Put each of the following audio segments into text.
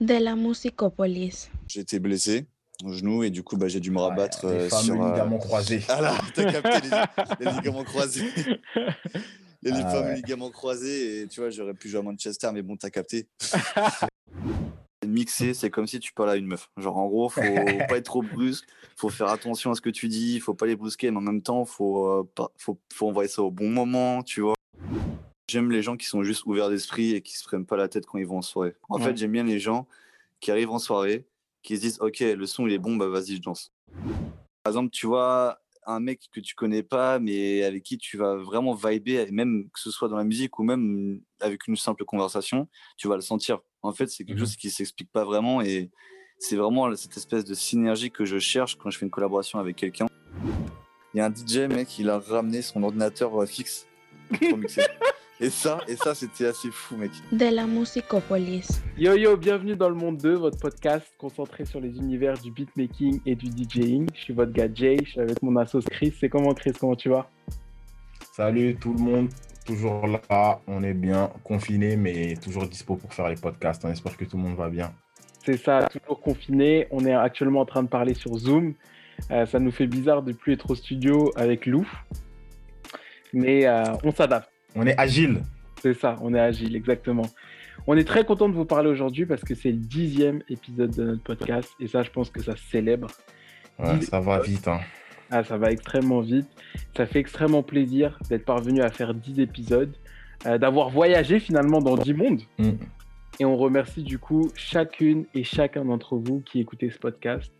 De la musicopolis. J'ai été blessé au genou et du coup bah, j'ai dû me rabattre les euh, sur. euh, ligaments croisés. Ah là, t'as capté les, les ligaments croisés. Les Ah fameux ouais. ligaments croisés et tu vois, j'aurais pu jouer à Manchester, mais bon, t'as capté. Mixer, c'est comme si tu parlais à une meuf. Genre, en gros, faut pas être trop brusque, faut faire attention à ce que tu dis, faut pas les brusquer, mais en même temps, faut, euh, pas, faut, faut envoyer ça au bon moment, tu vois. J'aime les gens qui sont juste ouverts d'esprit et qui se prennent pas la tête quand ils vont en soirée. En Ouais. fait, j'aime bien les gens qui arrivent en soirée, qui se disent, OK, le son, il est bon, bah vas-y, je danse. Par exemple, tu vois, un mec que tu connais pas, mais avec qui tu vas vraiment vibrer, même que ce soit dans la musique ou même avec une simple conversation, tu vas le sentir. En fait, c'est quelque Mhm. chose qui s'explique pas vraiment et c'est vraiment cette espèce de synergie que je cherche quand je fais une collaboration avec quelqu'un. Il y a un DJ, mec, il a ramené son ordinateur euh, fixe pour mixer. Et ça, et ça, c'était assez fou, mec. De la musicopolis. Yo yo, bienvenue dans le monde 2, votre podcast concentré sur les univers du beatmaking et du DJing. Je suis votre gars Jay, je suis avec mon assos Chris. C'est comment Chris, comment tu vas? Salut tout le monde, toujours là, on est bien confiné, mais toujours dispo pour faire les podcasts. On espère que tout le monde va bien. C'est ça, toujours confiné. On est actuellement en train de parler sur Zoom. Euh, ça nous fait bizarre de plus être au studio avec Lou. Mais euh, on s'adapte. On est agile. C'est ça, on est agile, exactement. On est très content de vous parler aujourd'hui parce que c'est le dixième épisode de notre podcast et ça, je pense que ça se célèbre. Ouais, ça va vite. hein. Ah, ça va extrêmement vite. Ça fait extrêmement plaisir d'être parvenu à faire 10 épisodes, euh, d'avoir voyagé finalement dans 10 mondes. Mm. Et on remercie du coup chacune et chacun d'entre vous qui écoutez ce podcast.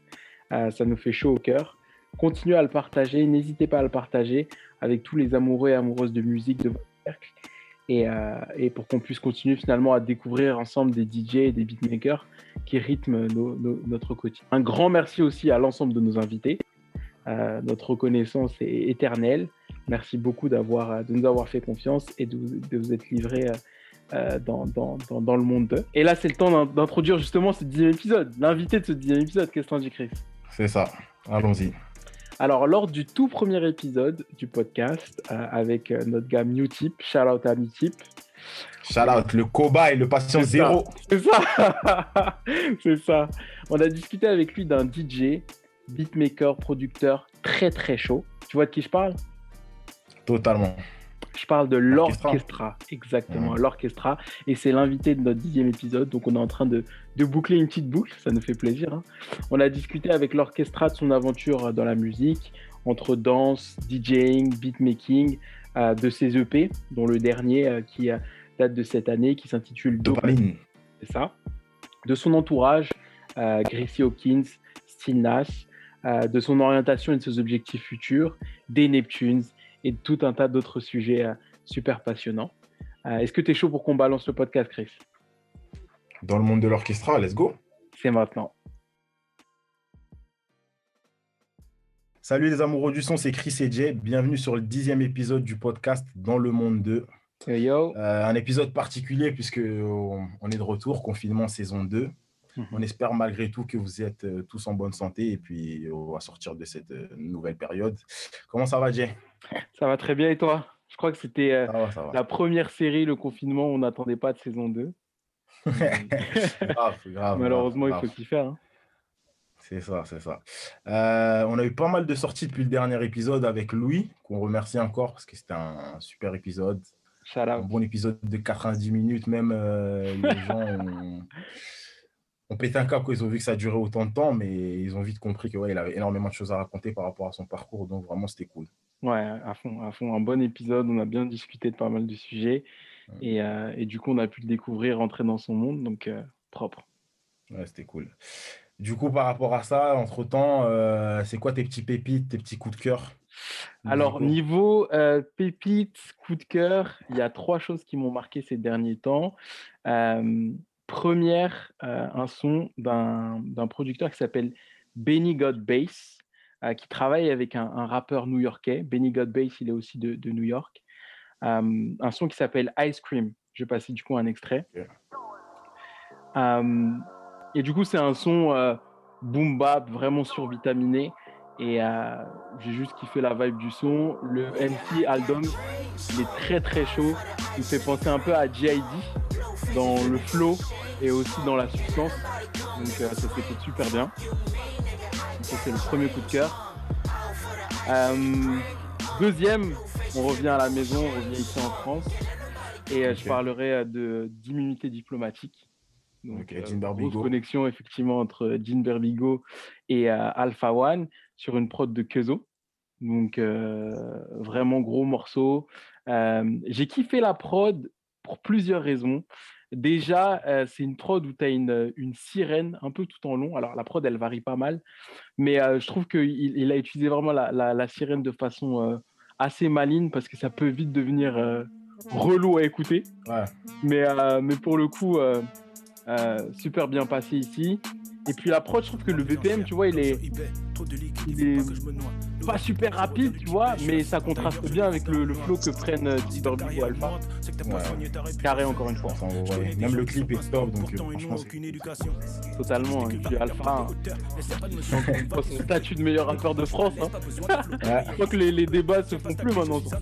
Euh, ça nous fait chaud au cœur. Continuez à le partager, n'hésitez pas à le partager avec tous les amoureux et amoureuses de musique de votre euh, et pour qu'on puisse continuer finalement à découvrir ensemble des DJ et des beatmakers qui rythment notre quotidien. Un grand merci aussi à l'ensemble de nos invités. Euh, notre reconnaissance est éternelle. Merci beaucoup de nous avoir fait confiance et de, vous- être livrés euh, dans, le monde 2. Et là, c'est le temps d'in- d'introduire justement ce dixième épisode, l'invité de ce dixième épisode. Qu'est-ce que C'est ça. Allons-y. Alors, lors du tout premier épisode du podcast, euh, avec euh, notre gars Newtip, shout out à Newtip, Shout out, le cobaye, le patient zéro. C'est ça C'est ça. On a discuté avec lui d'un DJ, beatmaker, producteur très très chaud. Tu vois de qui je parle? Totalement. Je parle de L'orchestra. exactement, Ouais. l'orchestra. Et c'est l'invité de notre dixième épisode, donc on est en train de, de boucler une petite boucle, ça nous fait plaisir. hein. On a discuté avec l'orchestra de son aventure dans la musique, entre danse, DJing, beatmaking, euh, de ses EP, dont le dernier euh, qui euh, date de cette année, qui s'intitule Dopamine c'est ça, de son entourage, euh, Gracie Hawkins, Steve Nash, euh, de son orientation et de ses objectifs futurs, des Neptunes et de tout un tas d'autres sujets euh, super passionnants. Euh, Est-ce que tu es chaud pour qu'on balance le podcast, Chris? Dans le monde de l'orchestra, let's go. C'est maintenant. Salut les amoureux du son, c'est Chris et Jay. Bienvenue sur le dixième épisode du podcast Dans le monde 2. Yo, yo. Euh, un épisode particulier puisque on on est de retour, confinement saison 2. Mhm. On espère malgré tout que vous êtes tous en bonne santé et puis on va sortir de cette nouvelle période. Comment ça va, Jay? Ça va très bien et toi? Je crois que c'était euh, la première série, le confinement, on n'attendait pas de saison 2. Grave, grave, Malheureusement, grave, il faut s'y faire. hein. C'est ça, c'est ça. Euh, on a eu pas mal de sorties depuis le dernier épisode avec Louis, qu'on remercie encore parce que c'était un super épisode. Un bon épisode de 90 minutes, même euh, les gens ont, ont pété un câble quand ils ont vu que ça durait autant de temps, mais ils ont vite compris que ouais, il avait énormément de choses à raconter par rapport à son parcours, donc vraiment c'était cool. Ouais, à fond, à fond. Un bon épisode. On a bien discuté de pas mal de sujets. Et, euh, et du coup, on a pu le découvrir, rentrer dans son monde. Donc, euh, propre. Ouais, c'était cool. Du coup, par rapport à ça, entre-temps, euh, c'est quoi tes petits pépites, tes petits coups de cœur Alors, niveau euh, pépite, coup de cœur, il y a trois choses qui m'ont marqué ces derniers temps. Première, un son d'un producteur qui s'appelle Benny God Bass, euh, qui travaille avec un, un rappeur new-yorkais. Benny God Bass, il est aussi de, de New York. Euh, un son qui s'appelle Ice Cream. Je vais passer du coup un extrait. Euh, et du coup, c'est un son euh, boom bap, vraiment survitaminé. Et euh, j'ai juste kiffé la vibe du son. Le MC Aldom, il est très très chaud. Il fait penser un peu à G.I.D. dans le flow et aussi dans la substance. Donc ça s'écoute super bien. C'est le premier coup de cœur. deuxième, on revient à la maison, on revient ici en France. Et je parlerai de d'immunité diplomatique. Donc, grosse connexion effectivement entre Jean Berbigo et Alpha One sur une prod de Kezo. Donc, vraiment gros morceau. J'ai kiffé la prod pour plusieurs raisons. Déjà, c'est une prod où tu as une, une, sirène un peu tout en long. Alors, la prod, elle varie pas mal, mais je trouve qu'il il a utilisé vraiment la, la, sirène de façon assez maligne parce que ça peut vite devenir relou à écouter. Mais, mais pour le coup, super bien passé ici. Et puis la prod, je trouve que le VPM, tu vois, il est, il est pas super rapide, tu vois, mais ça contraste bien avec le, flow que prennent euh, ou Alpha. Carré encore une fois. Même le clip est top, donc euh, franchement, c'est totalement. Et puis Alpha, hein. son statut de meilleur rappeur de France. Hein. Je crois que les, les, débats se font plus maintenant sur ça.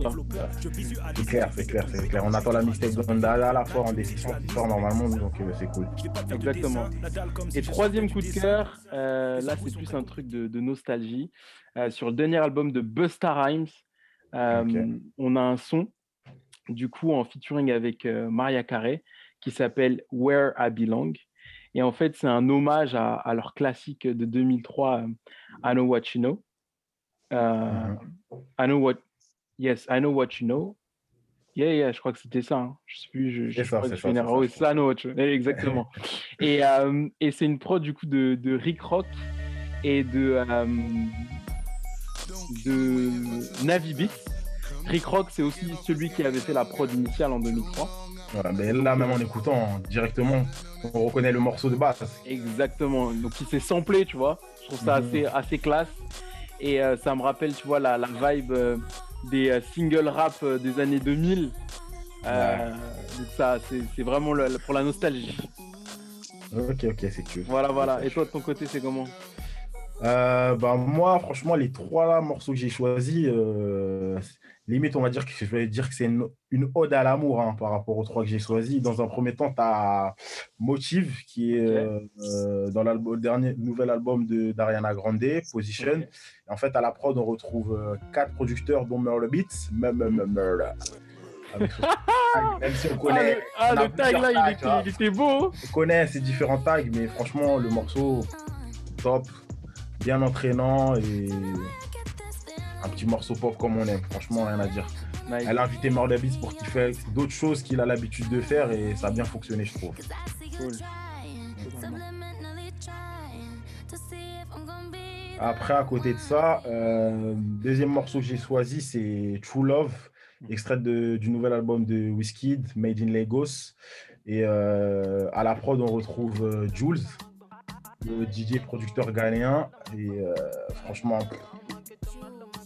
C'est clair, c'est clair, c'est clair. On attend la mixtape de à la fois en décision qui sort normalement, donc euh, c'est cool. Exactement. Et troisième coup de cœur, euh, là c'est plus un truc de, de nostalgie. Euh, sur le dernier album de Busta Rhymes, euh, on a un son, du coup, en featuring avec euh, Maria Carey, qui s'appelle Where I Belong. Et en fait, c'est un hommage à, leur classique de 2003, I Know What You Know. Mm-hmm. I know what, yes, I know what you know. Yeah, yeah, je crois que c'était ça. Hein. Je sais plus, je, je ça, c'est ça, I know what you know. Exactement. et, et c'est une prod du coup de, de Rick Rock et de de Navi Beats. Rick Rock, c'est aussi celui qui avait fait la prod initiale en 2003. mais là, même en écoutant directement, on reconnaît le morceau de base. Exactement. Donc, il s'est samplé, tu vois. Je trouve ça mhm. assez, assez classe. Et euh, ça me rappelle, tu vois, la, la vibe euh, des euh, single rap des années 2000. Donc, ça, c'est vraiment pour la nostalgie. Ok, ok, c'est cool. Voilà, voilà. Et toi, de ton côté, c'est comment? Euh, bah, moi, franchement, les trois morceaux que j'ai choisis, euh, limite, on va dire que je vais dire que c'est une, ode à l'amour hein, par rapport aux trois que j'ai choisis. Dans un premier temps, tu as Motive, qui est euh, dans le dernier nouvel album d'Ariana Grande, Position. en fait, à la prod, on retrouve quatre producteurs, dont Murder Beats, même, si on connaît. Ah, le tag là, il, était, beau. On connaît ces différents tags, mais franchement, le morceau, top bien entraînant et un petit morceau pop comme on aime. Franchement, rien à dire. Elle a invité Murder pour qu'il fasse d'autres choses qu'il a l'habitude de faire et ça a bien fonctionné, je trouve. Après, à côté de ça, euh, deuxième morceau que j'ai choisi, c'est True Love, extrait du nouvel album de Wizkid, Made in Lagos. Et euh, à la prod, on retrouve euh, Jules, le DJ producteur ghanéen. Et euh, franchement,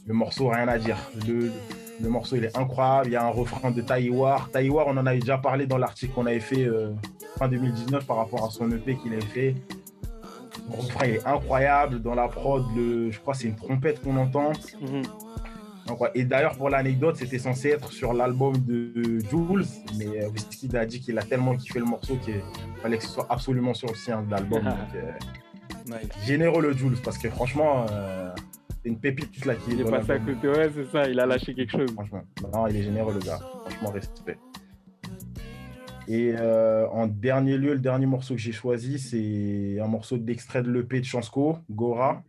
le morceau, rien à dire. Le, le, morceau, il est incroyable. Il y a un refrain de Taïwar. Taïwar, on en avait déjà parlé dans l'article qu'on avait fait euh, fin 2019 par rapport à son EP qu'il avait fait. Le refrain, il est incroyable. Dans la prod, le, je crois que c'est une trompette qu'on entend. Mhm. Et d'ailleurs, pour l'anecdote, c'était censé être sur l'album de Jules, mais euh, Wizkid a dit qu'il a tellement kiffé le morceau qu'il fallait que ce soit absolument sur le sien de l'album. Euh, généreux le Jules, parce que franchement, euh, c'est une pépite là qui il est passé à côté, ouais, c'est ça, il a lâché quelque chose. Franchement, non, il est généreux le gars, franchement, respect. Et euh, en dernier lieu, le dernier morceau que j'ai choisi, c'est un morceau d'extrait de l'EP de Chansco, Gora.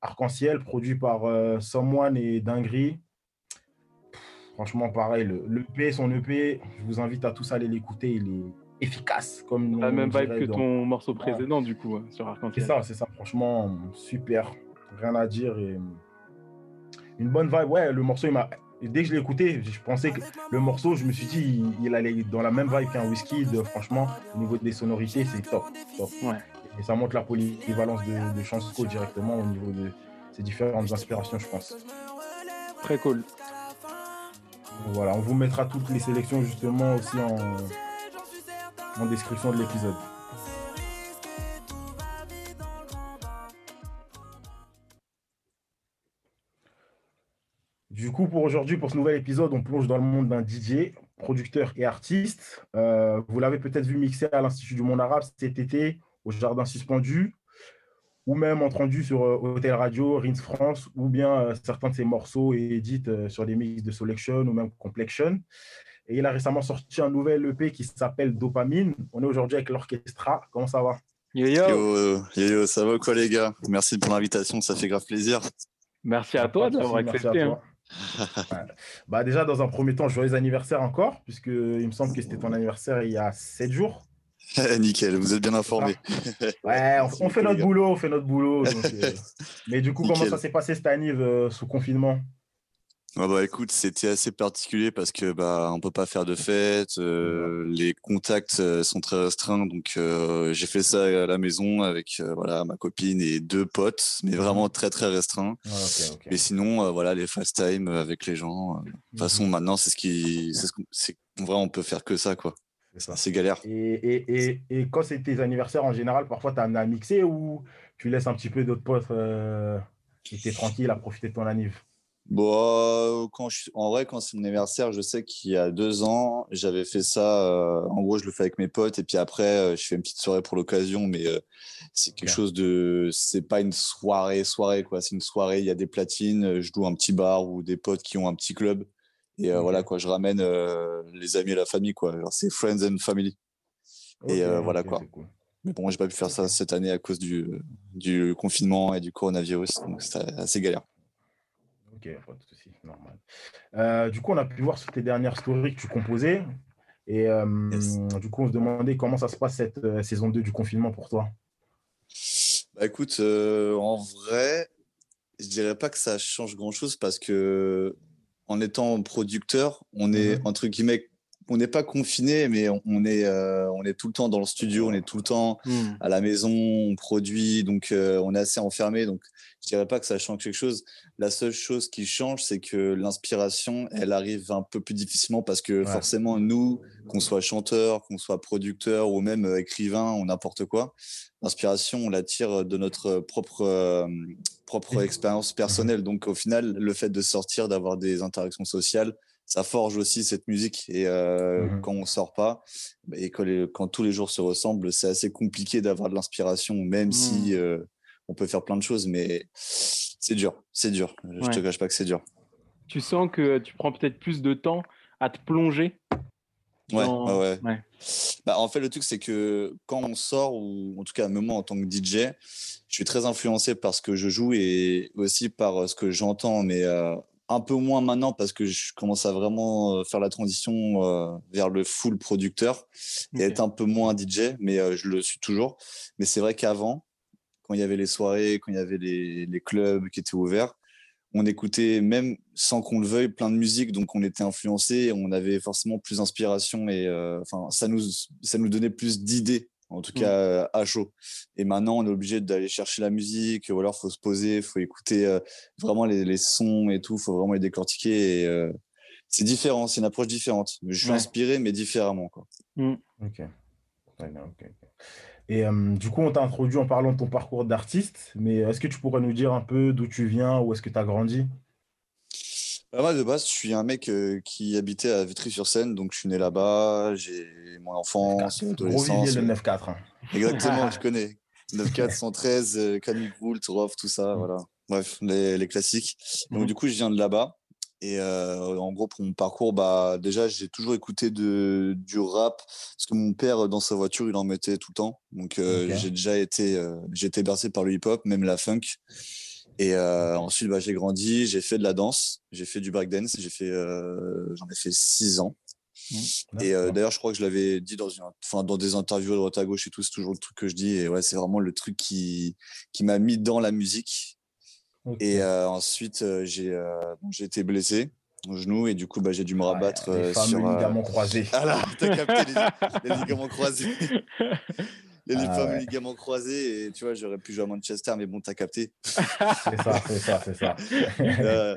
Arc-en-Ciel, produit par euh, Someone et Dinguerie. Franchement, pareil, le, EP, son EP, je vous invite à tous aller l'écouter. Il est efficace. Comme la même vibe que ton morceau précédent, du coup, hein, sur Arc-en-Ciel. C'est ça, c'est ça. Franchement, super. Rien à dire. Et... Une bonne vibe. Ouais, le morceau, il m'a. Dès que je l'ai écouté, je pensais que le morceau, je me suis dit, il, allait dans la même vibe qu'un whisky. franchement, au niveau des sonorités, c'est top. top. Ouais. Et ça montre la polyvalence de, de Chansco directement au niveau de ses différentes inspirations, je pense. Très cool. Voilà, on vous mettra toutes les sélections justement aussi en, en description de l'épisode. Du coup, pour aujourd'hui, pour ce nouvel épisode, on plonge dans le monde d'un DJ, producteur et artiste. Euh, vous l'avez peut-être vu mixer à l'Institut du Monde Arabe cet été, au Jardin Suspendu, ou même entendu sur euh, Hôtel Radio, Rins France, ou bien euh, certains de ses morceaux édités sur des mix de Selection ou même Complexion. Et il a récemment sorti un nouvel EP qui s'appelle Dopamine. On est aujourd'hui avec l'Orchestra. Comment ça va? Yo yo. yo ça va quoi les gars? Merci pour l'invitation, ça fait grave plaisir. Merci à toi de l'avoir accepté. Hein. bah déjà, dans un premier temps, joyeux anniversaire encore, puisque il me semble que c'était ton anniversaire il y a 7 jours. Nickel, vous êtes bien informé. ouais, on, fait notre boulot, on fait notre boulot. Euh, mais du coup, comment ça s'est passé cette année euh, sous confinement? Ah bah écoute, c'était assez particulier parce que bah on peut pas faire de fête, euh, les contacts sont très restreints, donc euh, j'ai fait ça à la maison avec voilà ma copine et deux potes, mais vraiment très très restreint. Ah, mais sinon voilà les fast time avec les gens. De toute façon mhm. maintenant c'est ce qui c'est vrai on peut faire que ça quoi. C'est galère. Et, et, et, et quand c'est tes anniversaires en général, parfois tu as amené à mixer ou tu laisses un petit peu d'autres potes qui étaient tranquilles à profiter de ton anniversaire Bon, euh, quand je, en vrai, quand c'est mon anniversaire, je sais qu'il y a deux ans, j'avais fait ça. Euh, en gros, je le fais avec mes potes et puis après, euh, je fais une petite soirée pour l'occasion. Mais c'est quelque chose de, c'est pas une soirée, soirée quoi. C'est une soirée. Il y a des platines. Je loue un petit bar ou des potes qui ont un petit club. Et voilà quoi, je ramène les amis et la famille quoi. C'est friends and family. et voilà quoi. Mais bon, j'ai pas pu faire ça cette année à cause du, du confinement et du coronavirus. Donc c'est assez galère. Ok, pas de souci, normal. Euh, du coup, on a pu voir sur tes dernières stories que tu composais. Et euh, du coup, on se demandait comment ça se passe cette euh, saison 2 du confinement pour toi? Bah écoute, en vrai, je dirais pas que ça change grand chose parce que en étant producteur, on est mhm. entre guillemets on n'est pas confiné, mais on est, euh, on est tout le temps dans le studio, on est tout le temps hmm. à la maison, on produit, donc euh, on est assez enfermé. Donc je dirais pas que ça change quelque chose. La seule chose qui change, c'est que l'inspiration, elle arrive un peu plus difficilement parce que forcément, nous, qu'on soit chanteur, qu'on soit producteur ou même euh, écrivain ou n'importe quoi, l'inspiration, on la tire de notre propre, propre expérience personnelle. Donc au final, le fait de sortir, d'avoir des interactions sociales, ça forge aussi cette musique. Et euh, mmh quand on sort pas, et quand, tous les jours se ressemblent, c'est assez compliqué d'avoir de l'inspiration, même si mmh. euh, on peut faire plein de choses, mais c'est dur, c'est dur. Je te cache pas que c'est dur. Tu sens que tu prends peut-être plus de temps à te plonger Ouais, ouais, ouais. Bah, en fait, le truc, c'est que quand on sort, ou en tout cas, même moi en tant que DJ, je suis très influencé par ce que je joue et aussi par euh, ce que j'entends. Mais un peu moins maintenant parce que je commence à vraiment euh, faire la transition euh, vers le full producteur et être un peu moins DJ, mais euh, je le suis toujours. Mais c'est vrai qu'avant, quand il y avait les soirées, quand il y avait les, les clubs qui étaient ouverts, on écoutait même sans qu'on le veuille plein de musique, donc on était influencé, on avait forcément plus d'inspiration et enfin ça nous ça nous donnait plus d'idées en tout mmh. cas euh, à chaud. Et maintenant, on est obligé d'aller chercher la musique, ou alors faut se poser, faut écouter euh, vraiment les, sons et tout, faut vraiment les décortiquer. Et, euh, c'est différent, c'est une approche différente. Je suis inspiré, mais différemment. Quoi. Mmh. Ok. Et du coup, on t'a introduit en parlant de ton parcours d'artiste, mais est-ce que tu pourrais nous dire un peu d'où tu viens, où est-ce que tu as grandi? Bah, moi, de base, je suis un mec euh, qui habitait à Vitry-sur-Seine, donc je suis né là-bas, j'ai mon enfance, mon adolescence. Gros le 9-4. Hein. Exactement, tu connais. 9-4, 113, euh, Camille Goult, Rof, tout ça, mm. voilà. Bref, les, les classiques. Donc, mm. du coup, je viens de là-bas. Et euh, en gros, pour mon parcours, bah, déjà, j'ai toujours écouté de, du rap, parce que mon père, dans sa voiture, il en mettait tout le temps. Donc, j'ai déjà été, j'ai été bercé par le hip-hop, même la funk. Et euh, ensuite, bah, j'ai grandi, j'ai fait de la danse, j'ai fait du breakdance, j'ai fait, euh, j'en ai fait six ans. Mmh. Et euh, d'ailleurs, je crois que je l'avais dit dans, une, enfin, dans des interviews de droite à gauche et tout, c'est toujours le truc que je dis. Et ouais, c'est vraiment le truc qui, qui m'a mis dans la musique. Et ensuite, j'ai j'ai été blessé au genou et du coup, bah, j'ai dû me rabattre les sur. Les ligaments croisés. Ah là, t'as capté les, les ligaments croisés. Les ah fameux ligaments croisés et tu vois, j'aurais pu jouer à Manchester, mais bon, t'as capté. c'est ça, c'est ça, c'est ça. euh,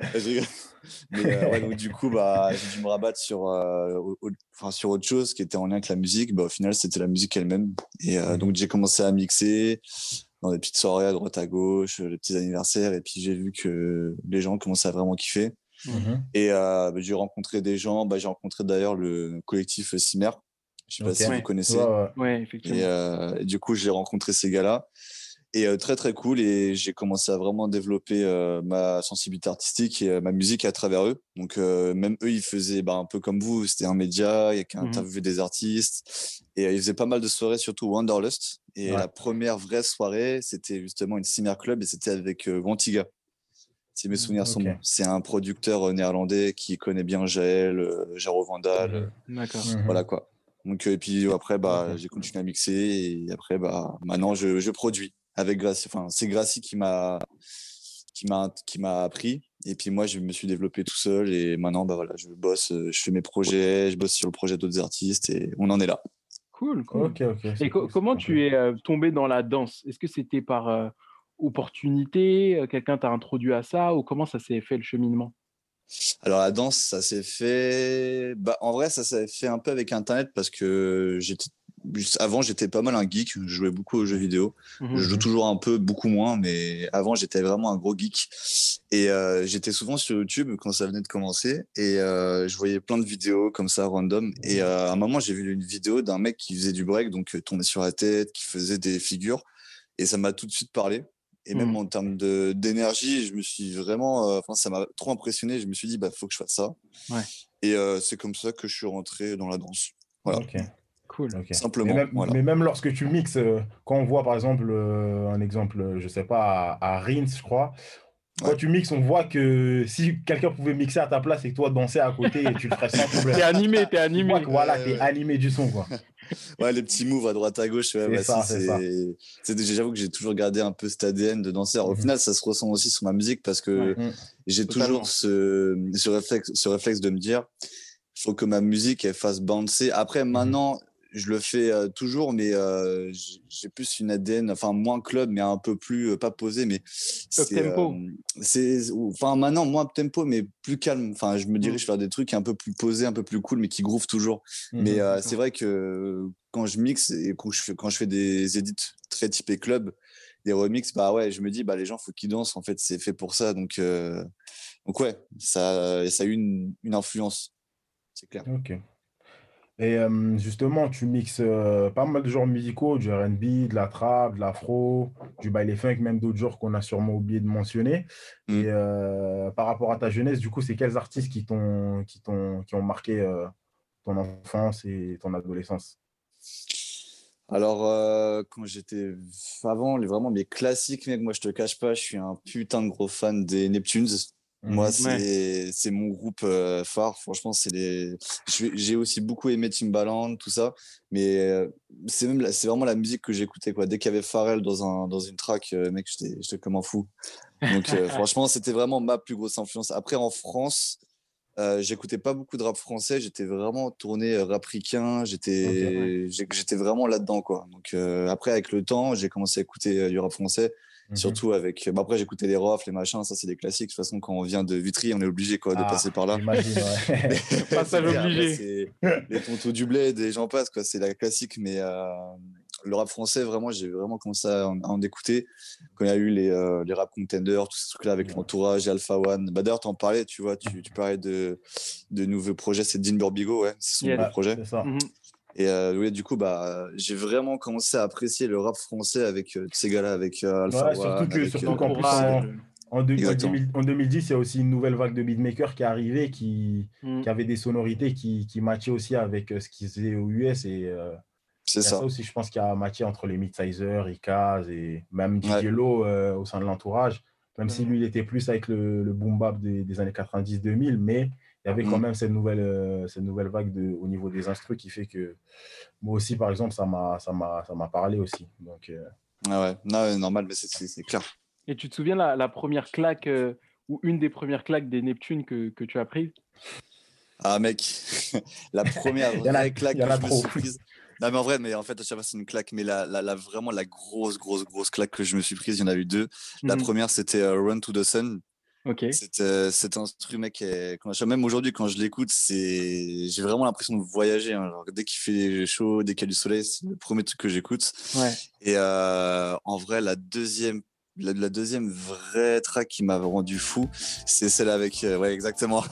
mais euh, ouais, donc, du coup, bah, j'ai dû me rabattre sur, euh, enfin, sur autre chose qui était en lien avec la musique. Bah, au final, c'était la musique elle-même. Et mmh. donc, j'ai commencé à mixer dans des petites soirées à droite à gauche, les petits anniversaires. Et puis, j'ai vu que les gens commençaient à vraiment kiffer. Mhm. Et bah, j'ai rencontré des gens. Bah, j'ai rencontré d'ailleurs le collectif Cimer. Je sais pas si vous connaissez. Ouais, effectivement. Et, du coup, j'ai rencontré ces gars-là. Et très, très cool. Et j'ai commencé à vraiment développer ma sensibilité artistique et ma musique à travers eux. Donc, même eux, ils faisaient bah, un peu comme vous. C'était un média, il y a qu'un mmh. des artistes. Et ils faisaient pas mal de soirées, surtout Wanderlust. Et la première vraie soirée, c'était justement une Cimer Club et c'était avec Vantiga. Si mes souvenirs sont bons. C'est un producteur néerlandais qui connaît bien Jaël, Jaro Vandal. Mmh. D'accord. Voilà quoi. Donc, et puis après, bah, j'ai continué à mixer et après, bah, maintenant, je, je produis avec Gracie. Enfin, c'est Gracie qui m'a qui m'a qui m'a appris. Et puis moi je me suis développé tout seul et maintenant bah voilà je bosse je fais mes projets je bosse sur le projet d'autres artistes et on en est là. Cool, cool. et comment tu es euh, tombé dans la danse? Est-ce que c'était par euh, opportunité? Quelqu'un t'a introduit à ça ou comment ça s'est fait le cheminement? Alors la danse, ça s'est fait. Bah, en vrai, ça s'est fait un peu avec Internet parce que j'étais avant, j'étais pas mal un geek. Je jouais beaucoup aux jeux vidéo. Mmh je joue toujours un peu, beaucoup moins, mais avant, j'étais vraiment un gros geek. Et euh, j'étais souvent sur YouTube quand ça venait de commencer. Et euh, je voyais plein de vidéos comme ça, random. Et euh, à un moment, j'ai vu une vidéo d'un mec qui faisait du break, donc tournait sur la tête, qui faisait des figures. Et ça m'a tout de suite parlé. Et même mmh. en termes d'énergie, je me suis vraiment. Enfin, ça m'a trop impressionné. Je me suis dit, bah, faut que je fasse ça. Ouais. Et c'est comme ça que je suis rentré dans la danse. Voilà. Cool. Simplement. Mais même, lorsque tu mixes, euh, quand on voit par exemple euh, un exemple, je sais pas, à, Rins, je crois, quand tu mixes, on voit que si quelqu'un pouvait mixer à ta place et que toi danser à côté, tu le ferais sans problème. t'es animé, t'es animé. voilà, t'es animé du son, quoi. ouais, les petits moves à droite à gauche. Ouais, c'est ça, c'est J'avoue que j'ai toujours gardé un peu cet ADN de danseur. Au mhm. final, ça se ressent aussi sur ma musique parce que j'ai toujours ce, ce, réflexe, ce réflexe de me dire, il faut que ma musique elle fasse bouncer. Après, mhm. maintenant, je le fais toujours, mais j'ai plus une ADN, enfin moins club, mais un peu plus pas posé, mais c'est tempo. c'est enfin maintenant moins tempo, mais plus calme. Enfin, je me mmh. dirige vers des trucs un peu plus posés, un peu plus cool, mais qui groove toujours. Mmh mais c'est vrai que quand je mixe et quand je fais, quand je fais des edits très typés club, des remixes, bah ouais, je me dis bah les gens faut qu'ils dansent. En fait, c'est fait pour ça, donc donc ouais, ça ça a eu une, une influence, c'est clair. Ok. Et justement, tu mixes pas mal de genres musicaux, du RB, de la trap, de l'afro, du baile funk, même d'autres genres qu'on a sûrement oublié de mentionner. Et mmh. par rapport à ta jeunesse, du coup, c'est quels artistes qui t'ont qui qui ont marqué ton enfance et ton adolescence? Alors, quand j'étais avant, les, vraiment mes classiques, mec, moi je te cache pas, je suis un putain de gros fan des Neptunes. Moi, mmh. c'est mon groupe phare. Franchement, c'est les. J'ai aussi beaucoup aimé Timbaland, tout ça. Mais c'est même c'est vraiment la musique que j'écoutais. quoi. Dès qu'il y avait Pharrell dans, un, dans une track, mec, j'étais comme un fou. Donc, franchement, c'était vraiment ma plus grosse influence. Après, en France, j'écoutais pas beaucoup de rap français. J'étais vraiment tourné rapricain. J'étais j'étais vraiment là-dedans. quoi. Donc, après, avec le temps, j'ai commencé à écouter du rap français. Mmh Surtout avec. Bah après, j'écoutais les rofs, les machins, ça, c'est des classiques. De toute façon, quand on vient de Vitry, on est obligé quoi, de ah, passer par là. Passage obligé. Les tontons du bled et j'en passe, quoi. C'est la classique. Mais euh, le rap français, vraiment, j'ai vraiment commencé à en, écouter. Quand il y a eu les, euh, les rap contenders, tout ce truc-là avec l'entourage, Alpha One. Bah, D'ailleurs, tu en parlais, tu vois, tu, tu parlais de, de nouveaux projets. C'est Dean Burbigo, ouais, c'est son nouveau projet. Ça. Mmh et euh, oui, du coup, bah, j'ai vraiment commencé à apprécier le rap français avec euh, ces gars-là, avec euh, Alpha Surtout que, qu'en plus, en, 2010, il y a aussi une nouvelle vague de beatmakers qui est arrivée, qui, mm. qui avait des sonorités qui, qui matchaient aussi avec ce qu'ils faisaient aux US. Et c'est ça. ça. aussi, je pense, qui a matché entre les Midsizer, Ikaz et même DJ au sein de l'entourage. Même si lui, il était plus avec le, le boom bap des, des années 90-2000, mais il y avait quand mmh. même cette nouvelle, euh, cette nouvelle vague de, au niveau des instrus qui fait que moi aussi, par exemple, ça m'a, ça m'a, ça m'a parlé aussi. Donc, euh, Ah ouais, non, normal, mais c'est, clair. Et tu te souviens la, la première claque euh, ou une des premières claques des Neptunes que, que tu as prise Ah mec, la première vraie claque que je me suis prise. Non mais en vrai, mais en fait, à chaque fois c'est une claque, mais la, la, vraiment la grosse, grosse, grosse claque que je me suis prise, il y en a eu deux. La mmh première, c'était Run to the Sun Ok. C'est euh, cet instrument qui est, même aujourd'hui quand je l'écoute, c'est, j'ai vraiment l'impression de voyager. Hein. dès qu'il fait chaud, dès qu'il y a du soleil, c'est le premier truc que j'écoute. Ouais. Et euh, en vrai, la deuxième la, la deuxième vraie track qui m'a rendu fou, c'est celle avec. euh, ouais, exactement.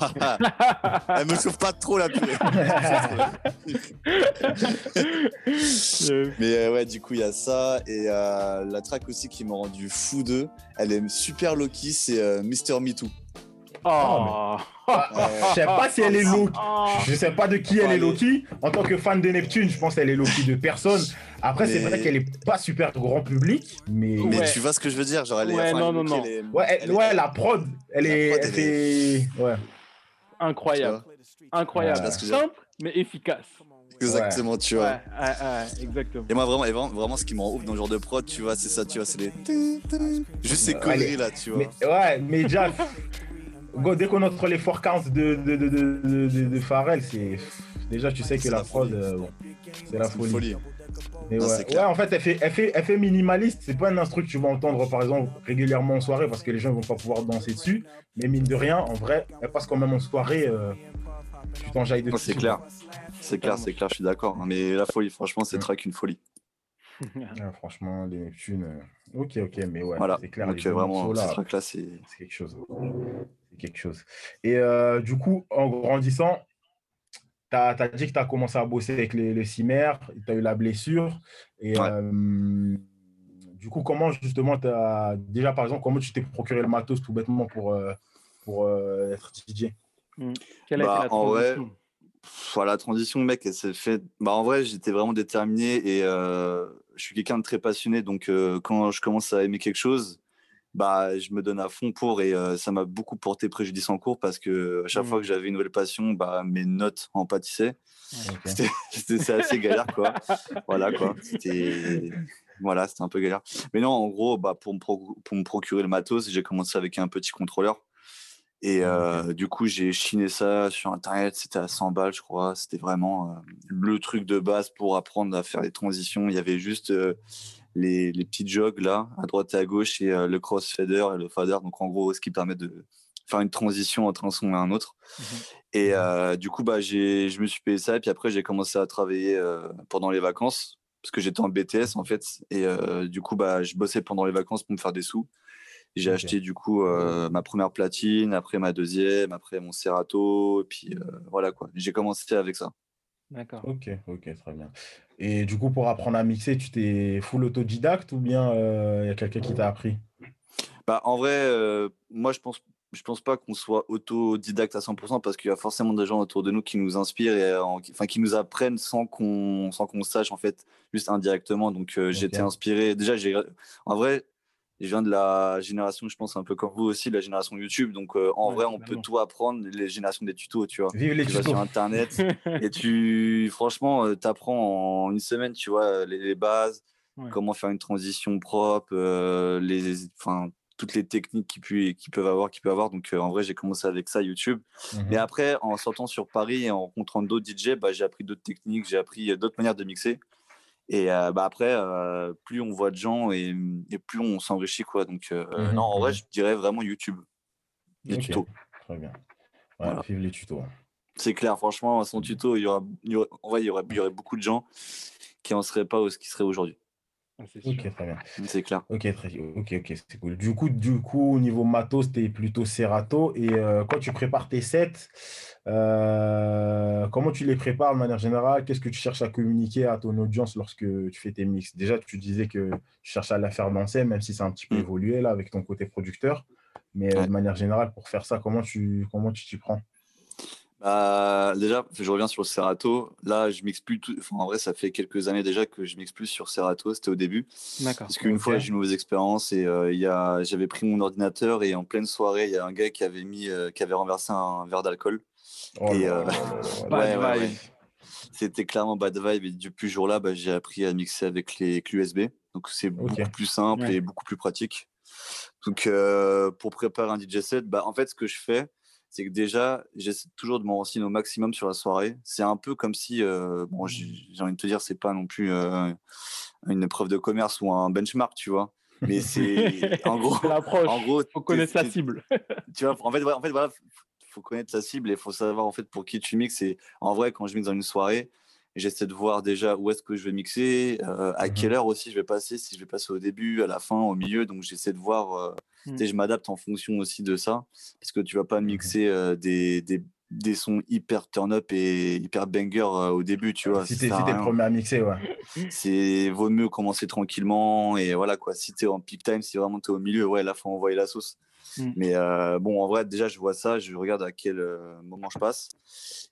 Elle me chauffe pas trop la purée. Mais euh, ouais, du coup, il y a ça. Et euh, la track aussi qui m'a rendu fou d'eux, elle est super low-key, c'est euh, Mister Me Too. Oh. Je sais pas si elle est Oh. Je sais pas de qui elle est Loki. En tant que fan de Neptune, je pense qu'elle est Loki de personne. Après, c'est vrai qu'elle est pas super grand public, mais Mais Ouais. tu vois ce que je veux dire Genre, elle est. Ouais, non, non, non. elle est- ouais, elle- est- ouais, la prod, elle La est, prod, elle elle fait, ouais. Incroyable. Incroyable. Simple, mais efficace. Exactement, tu vois. Ouais, ouais, ouais, exactement. Et moi, vraiment, et vraiment, vraiment, ce qui me rend ouf dans le genre de prod, tu vois, c'est ça, tu vois, c'est les. Juste ces conneries là, tu vois. Mais, ouais, mais déjà, go- dès qu'on entre les four counts de, de, de, de, de, Pharrell, c'est. Déjà, tu sais que la la prod, folie. euh, bon, c'est la folie. folie. Mais Non, ouais. ouais, en fait, elle fait, elle, fait, elle fait minimaliste. C'est pas un instru que tu vas entendre, par exemple, régulièrement en soirée parce que les gens vont pas pouvoir danser dessus. Mais mine de rien, en vrai, elle passe quand même en soirée. euh, tu t'enjailles de C'est clair. C'est clair, c'est clair, je suis d'accord. Mais la folie, franchement, c'est Mm. track une folie. Ouais, franchement, les Neptunes. euh, Ok, ok, mais ouais, Voilà. c'est clair. Donc, les euh, vraiment, ce track là, c'est. c'est quelque chose. Quelque chose. Et euh, du coup, en grandissant, tu as, dit que tu as commencé à bosser avec les, les cimères, tu as eu la blessure. Et Ouais. euh, du coup, comment justement, as. Déjà, par exemple, comment tu t'es procuré le matos tout bêtement pour, euh, pour euh, être DJ Quelle a Bah, été la en vrai, transition? Pff, la transition, mec, elle s'est faite. Bah, en vrai, j'étais vraiment déterminé et euh, je suis quelqu'un de très passionné. Donc, euh, quand je commence à aimer quelque chose, bah, je me donne à fond pour et euh, ça m'a beaucoup porté préjudice en cours parce que à chaque Mm. fois que j'avais une nouvelle passion, bah, mes notes en pâtissaient. Ok. C'était c'était- c'est assez galère, quoi. voilà, quoi. C'était voilà, un peu galère. Mais non, en gros, bah, pour, me pro- pour me procurer le matos, j'ai commencé avec un petit contrôleur. Et euh, du coup, j'ai chiné ça sur Internet. C'était à 100 balles, je crois. C'était vraiment euh, le truc de base pour apprendre à faire les transitions. Il y avait juste euh, les, les petits jogs là, à droite et à gauche, et euh, le crossfader et le fader. Donc, en gros, ce qui permet de faire une transition entre un son et un autre. Mhm. Et euh, du coup, bah, je me suis payé ça. Et puis après, j'ai commencé à travailler euh, pendant les vacances, parce que j'étais en BTS en fait. Et euh, du coup, bah, je bossais pendant les vacances pour me faire des sous. J'ai acheté du coup euh, ma première platine, après ma deuxième, après mon Serato, et puis euh, voilà quoi. J'ai commencé avec ça. D'accord. Ok, ok, très bien. Et du coup, pour apprendre à mixer, tu t'es full autodidacte ou bien il y a quelqu'un qui t'a appris? Bah, en vrai, euh, moi je pense, je pense pas qu'on soit autodidacte à 100% parce qu'il y a forcément des gens autour de nous qui nous inspirent et euh, en- enfin qui nous apprennent sans qu'on sans qu'on sache en fait, juste indirectement. Donc euh, j'ai été Ok. inspiré. Déjà, j'ai en vrai, je viens de la génération, je pense un peu comme vous aussi, la génération YouTube. Donc euh, en Ouais, vrai, on peut tout apprendre, les générations des tutos, tu vois. Vive les Tu vas tutos. sur internet et tu franchement tu apprends en une semaine tu vois les, les bases Ouais. comment faire une transition propre euh, les enfin toutes les techniques qu'ils pu- qu'ils peuvent avoir qu'ils peuvent avoir donc euh, en vrai j'ai commencé avec ça YouTube Mhm. mais après en sortant sur Paris et en rencontrant d'autres DJ bah, j'ai appris d'autres techniques j'ai appris euh, d'autres manières de mixer et euh, bah après euh, plus on voit de gens et, et plus on s'enrichit quoi donc euh, Mhm, non en vrai mhm. je dirais vraiment YouTube les tutos Très bien. Ouais, Voilà. vive les tutos. C'est clair, franchement, son tuto, il y aura, il y aurait, en vrai, il y aurait, il y aurait beaucoup de gens qui en seraient pas où ce qui serait aujourd'hui. Ah, c'est sûr. Ok, très bien. C'est clair. Ok, très, ok, ok, c'est cool. Du coup, du coup, au niveau matos, t'es plutôt Serato. Et euh, quand tu prépares tes sets, euh, comment tu les prépares de manière générale? Qu'est-ce que tu cherches à communiquer à ton audience lorsque tu fais tes mix? Déjà, tu disais que tu cherches à la faire danser, même si c'est un petit peu Mm. évolué là avec ton côté producteur. Mais euh, Ouais. de manière générale, pour faire ça, comment tu comment tu t'y prends? Bah, déjà, je reviens sur le Serato. Là, je mixe plus tout. Enfin, en vrai, ça fait quelques années déjà que je mixe plus sur Serato. C'était au début. D'accord. Parce qu'une fois, j'ai eu une mauvaise expérience et euh, il y a, j'avais pris mon ordinateur et en pleine soirée, il y a un gars qui avait mis, euh, qui avait renversé un verre d'alcool. Oh Et, euh, ouais, ouais, ouais. C'était clairement bad vibe et depuis ce jour-là, bah, j'ai appris à mixer avec les clés USB. Donc c'est beaucoup plus simple Ouais. et beaucoup plus pratique. Donc euh, pour préparer un DJ set, bah, en fait ce que je fais, c'est que déjà j'essaie toujours de m'en renseigner au maximum sur la soirée. C'est un peu comme si, euh, bon, j'ai envie de te dire, c'est pas non plus euh, une preuve de commerce ou un benchmark, tu vois. Mais c'est en gros, l'approche. en gros, faut connaître t'es- cible. tu vois, en fait, en fait, voilà, faut connaître sa cible et faut savoir en fait pour qui tu mixes. Et en vrai, quand je mixe dans une soirée, J'essaie de voir déjà où est-ce que je vais mixer, euh, à Mhm. quelle heure aussi je vais passer, si je vais passer au début, à la fin, au milieu. Donc j'essaie de voir, Mm. tu sais, je m'adapte en fonction aussi de ça. Parce que tu vas pas mixer euh, des, des, des sons hyper turn-up et hyper banger euh, au début, tu vois. Si t'es si premier à mixer, ouais. C'est vaut mieux commencer tranquillement et voilà quoi. Si t'es en peak time, si vraiment t'es au milieu, ouais, là faut envoyer la sauce. Mm. Mais euh, bon, en vrai, déjà je vois ça, je regarde à quel moment je passe.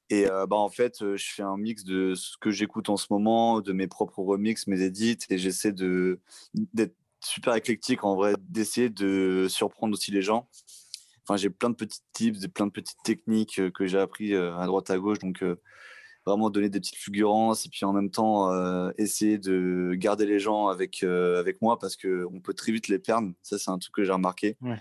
Et euh, bah en fait, je fais un mix de ce que j'écoute en ce moment, de mes propres remixes, mes edits, et j'essaie d'être super éclectique en vrai, d'essayer de surprendre aussi les gens. Enfin, j'ai plein de petits tips, plein de petites techniques euh, que j'ai appris euh, à droite à gauche, donc euh, vraiment donner des petites fulgurances et puis en même temps euh, essayer de garder les gens avec euh, avec moi parce que on peut très vite les perdre. Ça, c'est un truc que j'ai remarqué. Ouais.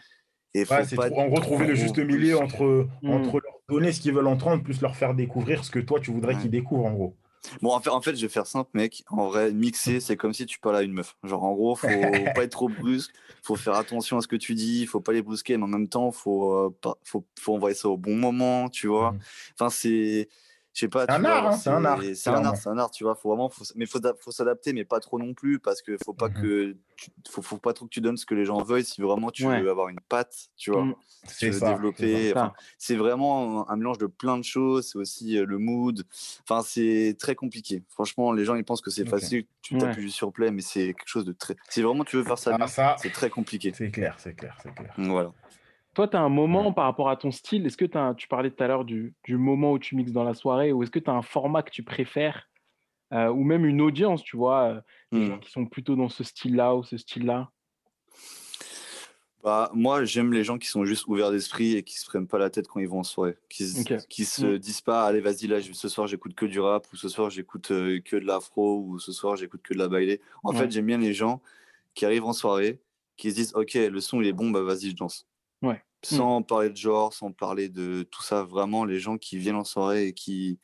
Et faut Ouais, c'est pas trop- en gros trouver le juste milieu entre, entre leur donner ce qu'ils veulent entendre, plus leur faire découvrir ce que toi tu voudrais Ouais. qu'ils découvrent en gros. Bon, en fait, en fait, je vais faire simple, mec. En vrai, mixer, c'est comme si tu parlais à une meuf. Genre, en gros, faut pas être trop brusque, faut faire attention à ce que tu dis, faut pas les brusquer, mais en même temps, faut, euh, pas, faut, faut envoyer ça au bon moment, tu vois. Mhm. Enfin, c'est. Je sais pas. C'est tu un vois, art, genre, hein, c'est un art, C'est un art, c'est un art, tu vois. Faut vraiment. Faut, mais faut, faut s'adapter, mais pas trop non plus, parce que faut pas Mhm. que. tu- faut, faut pas trop que tu donnes ce que les gens veulent si vraiment tu Ouais. veux avoir une patte, tu vois. Mm. tu C'est veux ça. développer. enfin, C'est vraiment un, mélange de plein de choses. C'est aussi euh, le mood. Enfin, c'est très compliqué. Franchement, les gens ils pensent que c'est Ok. facile. Tu Ouais. t'appuies sur play, mais c'est quelque chose de très. Si vraiment tu veux faire ça Ah, ça, c'est très compliqué. c'est clair, c'est clair, c'est clair. Voilà. Toi, tu as un moment par rapport à ton style. Est-ce que tu parlais tout à l'heure du, du moment où tu mixes dans la soirée, ou est-ce que tu as un format que tu préfères, euh, ou même une audience, tu vois, euh, des Hmm. gens qui sont plutôt dans ce style-là ou ce style-là? Bah, moi, j'aime les gens qui sont juste ouverts d'esprit et qui se prennent pas la tête quand ils vont en soirée. Qui, se- Ok. qui se Mm. disent pas, allez, vas-y, là, ce soir, j'écoute que du rap, ou ce soir, j'écoute euh, que de l'afro, ou ce soir, j'écoute que de la baile. En Ouais. fait, j'aime bien les gens qui arrivent en soirée, qui se disent, ok, le son, il est bon, bah, vas-y, je danse. Ouais. Sans parler de genre, sans parler de tout ça, vraiment, les gens qui viennent en soirée et qui,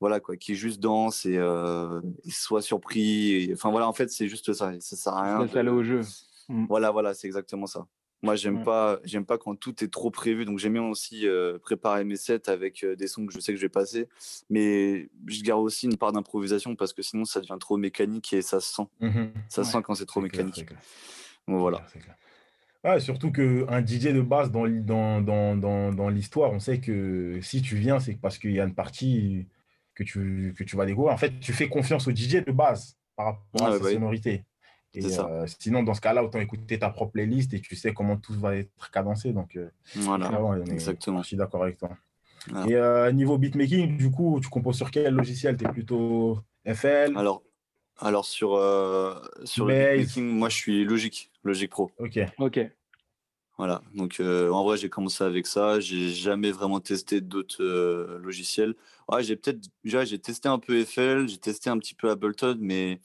voilà, quoi, qui juste dansent et, euh, et surpris. Enfin, voilà, en fait, c'est juste ça. et Ça sert à rien. laissent de- aller au jeu. Mm. voilà, voilà, c'est exactement ça. Moi, j'aime Ouais. pas, j'aime pas quand tout est trop prévu. Donc, j'aime bien aussi euh, préparer mes sets avec euh, des sons que je sais que je vais passer. Mais je garde aussi une part d'improvisation parce que sinon, ça devient trop mécanique et ça se sent. Mhm. Ça se Ouais. sent quand c'est trop mécanique. clair. Donc, voilà. Clair. Ouais, surtout qu'un DJ de base dans, dans, dans, dans, dans l'histoire, on sait que si tu viens, c'est parce qu'il y a une partie que tu, que tu vas découvrir. En fait, tu fais confiance au DJ de base par rapport à sa bah oui. sonorité. Et euh, sinon, dans ce cas-là, autant écouter ta propre playlist et tu sais comment tout va être cadencé. Donc, euh, Voilà, ah ouais, exactement. je suis d'accord avec toi. Voilà. Et euh, niveau beatmaking, du coup, tu composes sur quel logiciel? Tu es plutôt FL Alors, alors sur, euh, sur le beatmaking, moi, je suis Logic, Logic Pro. Ok. Ok. Voilà, donc euh, en vrai j'ai commencé avec ça, j'ai jamais vraiment testé d'autres euh, logiciels. Ouais, j'ai peut-être déjà j'ai testé un peu FL, j'ai testé un petit peu Ableton, mais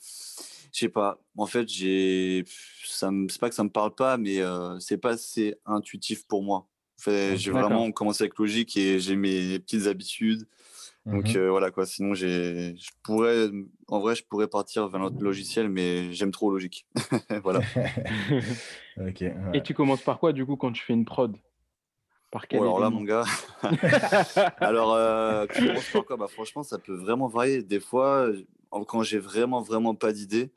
je sais pas. En fait, j'ai ça me c'est pas que ça me parle pas, mais euh, c'est pas assez intuitif pour moi. En fait, j'ai vraiment commencé avec Logic et j'ai mes petites habitudes. Donc Mhm. euh, voilà quoi. Sinon j'ai je pourrais en vrai je pourrais partir vers notre logiciel, mais j'aime trop Logic. voilà. Ok. ouais. Et tu commences par quoi, du coup, quand tu fais une prod? Par quel Oh, alors là mon gars. Alors, euh, tu commences par quoi? Bah, Franchement, ça peut vraiment varier. Des fois, quand j'ai vraiment, vraiment pas d'idée,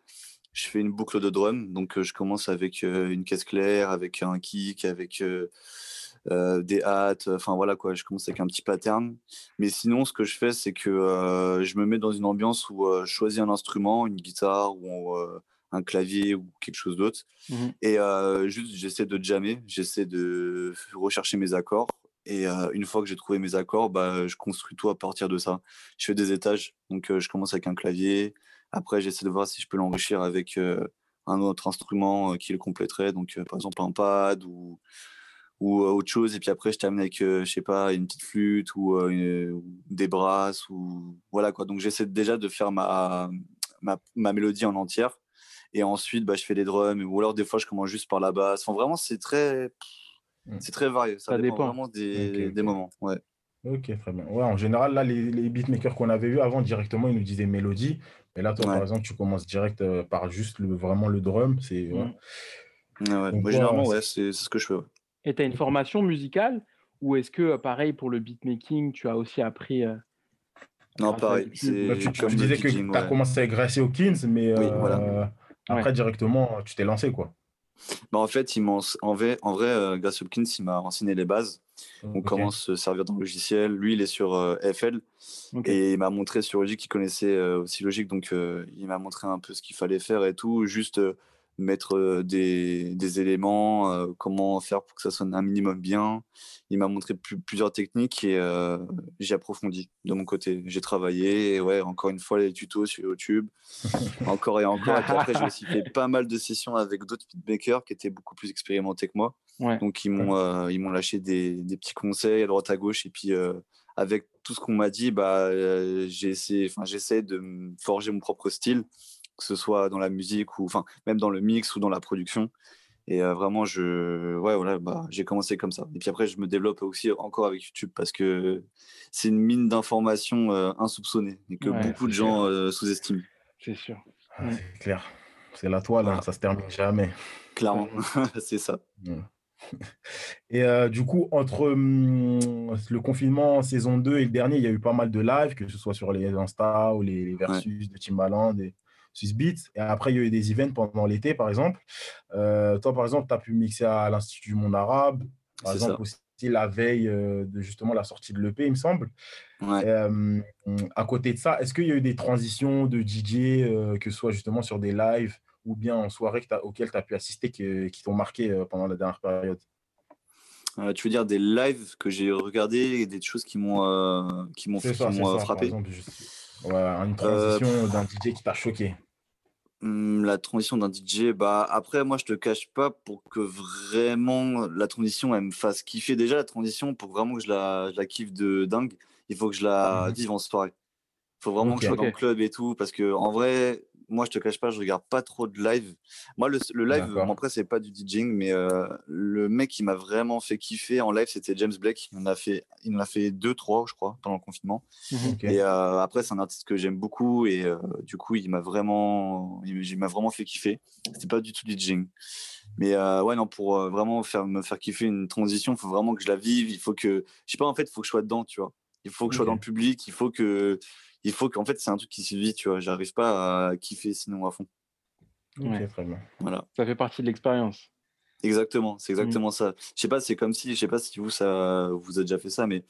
je fais une boucle de drum. Donc, euh, je commence avec euh, une caisse claire, avec un kick, avec euh, des hâtes. Enfin, voilà quoi. Je commence avec un petit pattern. Mais sinon, ce que je fais, c'est que euh, je me mets dans une ambiance où euh, je choisis un instrument, une guitare ou un clavier ou quelque chose d'autre. Mhm. Et juste, j'essaie de jammer, j'essaie de rechercher mes accords. Et une fois que j'ai trouvé mes accords, bah, je construis tout à partir de ça. Je fais des étages. Donc, je commence avec un clavier. Après, j'essaie de voir si je peux l'enrichir avec un autre instrument qui le compléterait. Donc, par exemple, un pad ou, ou euh, autre chose. Et puis après, je termine avec, euh, je sais pas, une petite flûte ou, euh, une- des brasses. Ou... Voilà quoi. Donc, j'essaie déjà de faire ma, ma, ma mélodie en entière. Et ensuite, bah, je fais des drums. Ou alors, des fois, je commence juste par la basse. Enfin, vraiment, c'est très, Mm. c'est très varié. Ça, Ça dépend, dépend. vraiment des, des moments. Ouais. Ok, très bien. Ouais, en général, là, les, les beatmakers qu'on avait vus avant, directement, ils nous disaient mélodie. Et là, toi, Ouais. par exemple, tu commences direct euh, par juste le, vraiment le drum. C'est, ouais. Mm. Ouais, ouais. Donc, Moi, généralement, ouais, c'est ce que je fais. Et tu as une formation musicale Ou est-ce que, euh, pareil, pour le beatmaking, tu as aussi appris euh, Non, pareil. C'est Bah, tu, tu comme le disais que tu as ouais. commencé avec Gracie Hawkins, mais Oui, euh, voilà. après, Ouais. directement, tu t'es lancé, quoi. Bah, en fait, il m'en- en vrai, en vrai euh, Grace Hopkins, il m'a renseigné les bases. On Ok. commence à se servir dans le logiciel. Lui, il est sur euh, FL et il m'a montré sur Logic qu'il connaissait euh, aussi Logic. Donc, euh, il m'a montré un peu ce qu'il fallait faire et tout. Juste euh, mettre euh, des, des éléments, euh, comment faire pour que ça sonne un minimum bien. Il m'a montré plus- plusieurs techniques et euh, j'ai approfondi de mon côté. J'ai travaillé et ouais, encore une fois, les tutos sur YouTube. encore et encore. Et puis après, j'ai aussi fait pas mal de sessions avec d'autres beatmakers qui étaient beaucoup plus expérimentés que moi. Ouais. Donc ils m'ont euh, ils m'ont lâché des, des petits conseils à droite à gauche et puis avec tout ce qu'on m'a dit bah j'ai essayé enfin j'essaie de forger mon propre style que ce soit dans la musique ou enfin même dans le mix ou dans la production. Et euh, vraiment je ouais voilà bah j'ai commencé comme ça. Et puis après je me développe aussi encore avec YouTube parce que c'est une mine d'informations euh, insoupçonnées et que Ouais, beaucoup de gens euh, sous-estiment. C'est sûr. C'est clair. C'est la toile, hein, ça se termine jamais. clairement c'est ça. Ouais. Et euh, du coup, entre hum, le confinement saison 2 et le dernier, il y a eu pas mal de lives, que ce soit sur les Insta ou les, les versus de Timbaland et Swiss Beats. Et après, il y a eu des events pendant l'été, par exemple. Euh, toi, par exemple, tu as pu mixer à l'Institut du Monde Arabe, par exemple, ça. aussi la veille euh, de justement la sortie de l'EP, il me semble. ouais euh, à côté de ça, est-ce qu'il y a eu des transitions de DJ, euh, que ce soit justement sur des lives ou bien en soirée que auxquelles tu as pu assister qui, qui t'ont marqué pendant la dernière période? Euh, tu veux dire des lives que j'ai regardés et des choses qui m'ont euh, qui m'ont frappé? exemple, juste- ouais, une transition d'un DJ qui t'a choqué. Hum, la transition d'un DJ, bah après moi je te cache pas pour que vraiment la transition elle me fasse kiffer. Déjà la transition pour vraiment que je la, je la kiffe de dingue, il faut que je la Mhm. vive en soirée. Il faut vraiment que je sois dans le club et tout parce que en vrai moi je te cache pas je regarde pas trop de live. Moi le, le live bon, après c'est pas du DJing mais euh, le mec qui m'a vraiment fait kiffer en live c'était James Blake. Il en a fait il en a fait deux trois je crois pendant le confinement. Mhm. Et euh, après, c'est un artiste que j'aime beaucoup et euh, du coup, il m'a vraiment, il, il m'a vraiment fait kiffer. C'était pas du tout DJing. Mais ouais, non, pour vraiment faire, me faire kiffer une transition, il faut vraiment que je la vive. Il faut que, je sais pas, en fait, il faut que je sois dedans, tu vois. Il faut que je sois dans le public. Il faut que, il faut qu'en fait, c'est un truc qui se vit, tu vois. J'arrive pas à kiffer sinon à fond. Ouais. très bien. Voilà. Ça fait partie de l'expérience. Exactement, c'est exactement ça. Je sais pas, c'est comme si, je sais pas si vous ça, vous avez déjà fait ça, mais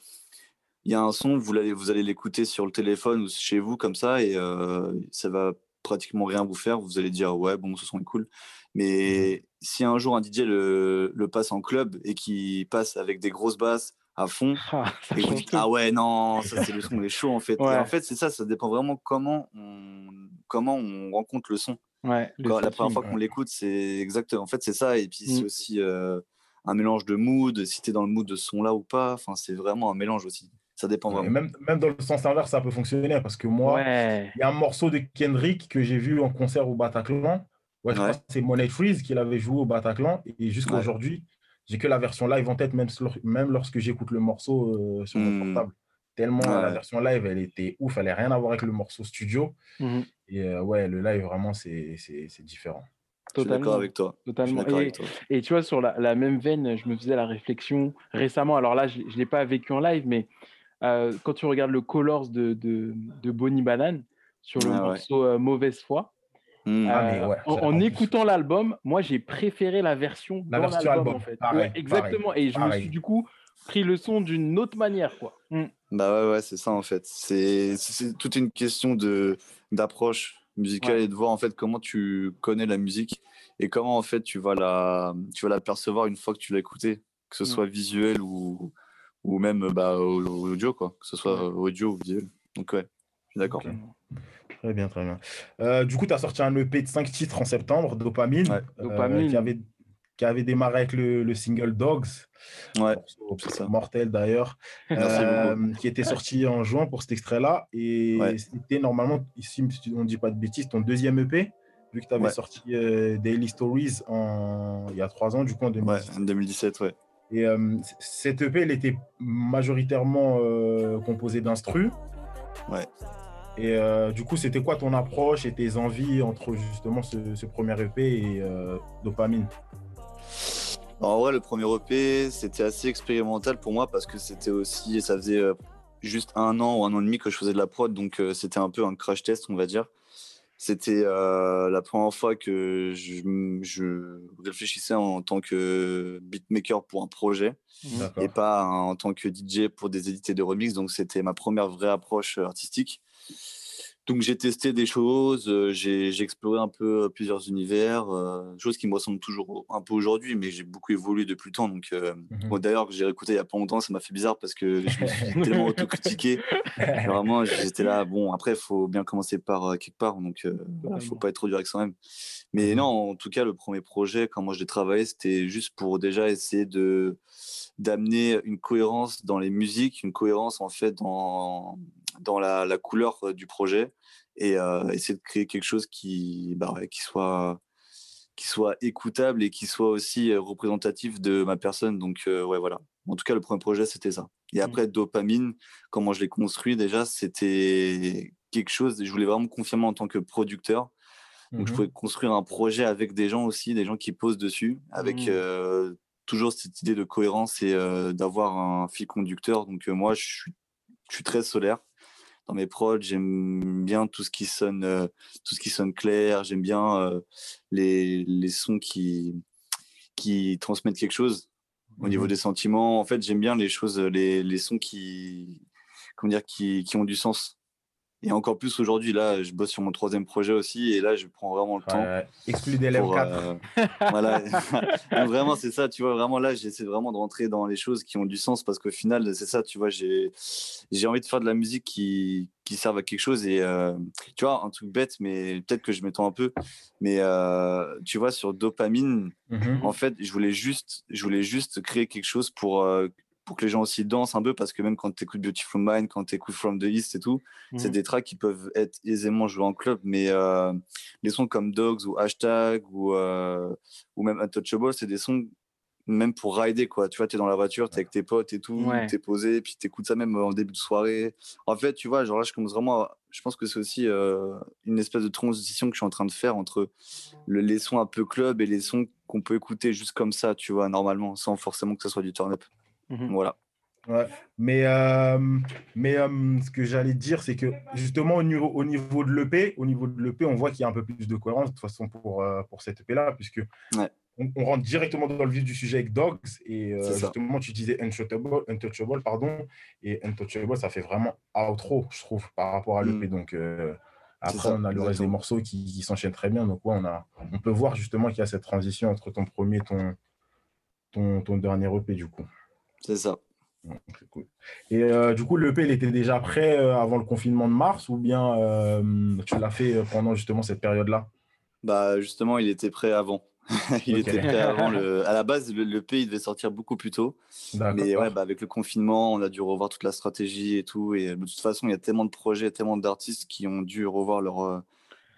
il y a un son, vous allez, vous allez l'écouter sur le téléphone ou chez vous comme ça, et euh, ça va pratiquement rien vous faire. Vous allez dire ouais, bon, ce son est cool. Mais si un jour un DJ le, le passe en club et qui passe avec des grosses basses à fond, Ah, et vous dites ah ouais non, ça c'est le son, il est chaud en fait. Et Ouais. en fait, c'est ça, ça dépend vraiment comment on, comment on rencontre le son. Ouais, le Quand- la première fois qu'on ouais. l'écoute, c'est exactement. En fait, c'est ça. Et puis, c'est Mm. aussi euh, un mélange de mood, si tu es dans le mood de ce son-là ou pas. Enfin, c'est vraiment un mélange aussi. Ça dépend Et vraiment. même, même dans le sens inverse, ça peut fonctionner parce que moi, Ouais. il y a un morceau de Kendrick que j'ai vu en concert au Bataclan. Ouais, c'est Money Freeze qu'il avait joué au Bataclan. Et jusqu'à Ouais. aujourd'hui, j'ai que la version live en tête, même, même lorsque j'écoute le morceau euh, sur mon Hmm. portable. Tellement la Ouais. version live, elle était ouf, elle n'avait rien à voir avec le morceau studio. Mhm. Et euh, ouais, le live, vraiment, c'est différent. Je suis d'accord Totalement. avec toi. Je suis Totalement. Et, avec toi. et tu vois, sur la, la même veine, je me faisais la réflexion récemment. Alors là, je ne l'ai pas vécu en live, mais euh, quand tu regardes le Colors de, de, de Bonnie Banane sur le Ah morceau euh, Mauvaise foi, Hmm. Ah, mais euh, ouais, en, écoutant l'album, moi j'ai préféré la version La dans version l'album album, en fait. pareil, Ouais, exactement. Et je me suis du coup pris le son d'une autre manière, quoi. Mm. Bah ouais, ouais, c'est ça en fait. C'est c'est toute une question de d'approche musicale Ouais. et de voir en fait comment tu connais la musique et comment en fait tu vas la tu vas la percevoir une fois que tu l'as écoutée, que ce Mm. soit visuel ou ou même bah au- au- audio quoi, que ce soit audio ou visuel. Donc ouais, je suis d'accord. Très bien, très bien. Euh, du coup, tu as sorti un EP de 5 titres en septembre, Dopamine, Ouais. euh, Dopamine. qui, avait, qui avait démarré avec le, le single Dogs, Ouais, morceau mortel d'ailleurs, euh, qui était sorti en juin pour cet extrait-là. Et Ouais. c'était normalement, ici, si on ne dit pas de bêtises, ton deuxième EP, vu que tu avais sorti euh, Daily Stories en, il y a trois ans, du coup en Ouais, 2017. en 2017, ouais. Et cet EP, il était majoritairement composé d'instru. Ouais. Et euh, du coup, c'était quoi ton approche et tes envies entre justement ce, premier EP et euh, Dopamine? En vrai, le premier EP, c'était assez expérimental pour moi parce que c'était aussi, ça faisait euh, juste un an ou un an et demi que je faisais de la prod, donc c'était un peu un crash test, on va dire. C'était la première fois que je, je, réfléchissais en tant que beatmaker pour un projet et pas en tant que DJ pour des édités de remix. Donc c'était ma première vraie approche artistique. Donc j'ai testé des choses, euh, j'ai exploré un peu euh, plusieurs univers, euh, choses qui me ressemblent toujours un peu aujourd'hui, mais j'ai beaucoup évolué depuis le temps. Donc mmh d'ailleurs, j'ai écouté il y a pas longtemps, ça m'a fait bizarre parce que je me suis tellement autocritiqué. Vraiment, j'étais là. Bon, après, il faut bien commencer par quelque part, donc il ne faut pas être trop dur avec soi-même. Mais mmh non, en tout cas, le premier projet, comment je l'ai travaillé, c'était juste pour déjà essayer de d'amener une cohérence dans les musiques, une cohérence en fait dans dans la, la couleur du projet et essayer de créer quelque chose qui, bah qui, soit, qui soit écoutable et qui soit aussi représentatif de ma personne. Donc, ouais, voilà. En tout cas, le premier projet, c'était ça. Et mmh. après, Dopamine, comment je l'ai construit déjà, c'était quelque chose, je voulais vraiment me confirmer en tant que producteur. Donc, je mmh pouvais construire un projet avec des gens aussi, des gens qui posent dessus, avec mmh. toujours cette idée de cohérence et d'avoir un fil conducteur. Donc, moi, je suis, je suis très solaire dans mes prods. J'aime bien tout ce qui sonne, euh, tout ce qui sonne clair. J'aime bien euh, les, les, sons qui, qui transmettent quelque chose au niveau mmh des sentiments. En fait, j'aime bien les choses, les, les sons qui, comment dire, qui, qui ont du sens. Et encore plus aujourd'hui, là, je bosse sur mon troisième projet aussi, et là, je prends vraiment le temps. Exclu d'élève 4. Euh, voilà, vraiment, c'est ça, tu vois, vraiment là, j'essaie vraiment de rentrer dans les choses qui ont du sens, parce qu'au final, c'est ça, tu vois, j'ai envie de faire de la musique qui, qui serve à quelque chose, et euh, tu vois, un truc bête, mais peut-être que je m'étends un peu, mais euh, tu vois, sur dopamine, mmh en fait, je voulais juste, je voulais juste créer quelque chose pour pour que les gens aussi dansent un peu, parce que même quand tu écoutes Beautiful Mind, quand tu écoutes From the East et tout, c'est mmh. des tracks qui peuvent être aisément joués en club, mais euh, les sons comme Dogs ou Hashtag ou, euh, ou même Untouchable, c'est des sons même pour rider, quoi. Tu vois, tu es dans la voiture, tu es avec tes potes et tout, tu es posé, puis tu écoutes ça même en début de soirée. En fait, tu vois, genre là, je commence vraiment. Je pense que c'est aussi euh, une espèce de transition que je suis en train de faire entre le, les sons un peu club et les sons qu'on peut écouter juste comme ça, tu vois, normalement, sans forcément que ce soit du turn-up. Mmh voilà. Ouais. Mais, euh, mais euh, ce que j'allais dire, c'est que justement, au niveau, au niveau de l'EP, au niveau de l'EP, on voit qu'il y a un peu plus de cohérence de toute façon pour, euh, pour cette EP-là, puisque on, rentre directement dans le vif du sujet avec Dogs. Et justement, tu disais Untouchable, Untouchable, pardon. Et Untouchable, ça fait vraiment outro, je trouve, par rapport à l'EP. Mmh. Donc, après, on a le reste des morceaux qui, qui s'enchaînent très bien. Donc, ouais, on, a, on peut voir justement qu'il y a cette transition entre ton premier et ton, ton, ton dernier EP, du coup. C'est ça. Et euh, du coup, l'EP, il était déjà prêt euh, avant le confinement de mars ou bien euh, tu l'as fait pendant justement cette période-là? Bah justement, il était prêt avant. il était prêt avant. Le... À la base, l'EP, il devait sortir beaucoup plus tôt. Mais ouais, bah, avec le confinement, on a dû revoir toute la stratégie et tout. Et de toute façon, il y a tellement de projets, tellement d'artistes qui ont dû revoir leur,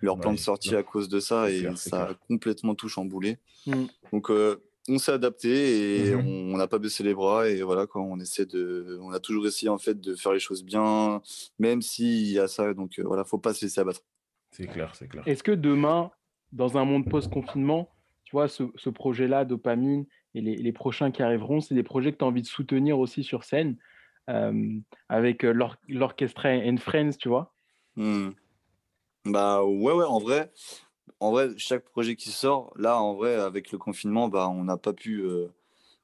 leur plan de sortie à cause de ça. Et ça a complètement tout chamboulé. Mm. Donc on s'est adapté et mmh on n'a pas baissé les bras et voilà quoi, on essaie de, on a toujours essayé en fait de faire les choses bien, même s'il y a ça, donc euh, voilà, faut pas se laisser abattre. C'est clair, c'est clair. Est-ce que demain, dans un monde post-confinement, tu vois, ce, projet-là, Dopamine, et les, prochains qui arriveront, c'est des projets que tu as envie de soutenir aussi sur scène, euh, avec euh, l'orchestre and Friends, tu vois? Mmh. Bah ouais, ouais, en vrai, en vrai, chaque projet qui sort, là, en vrai, avec le confinement, bah, on n'a pas pu, euh,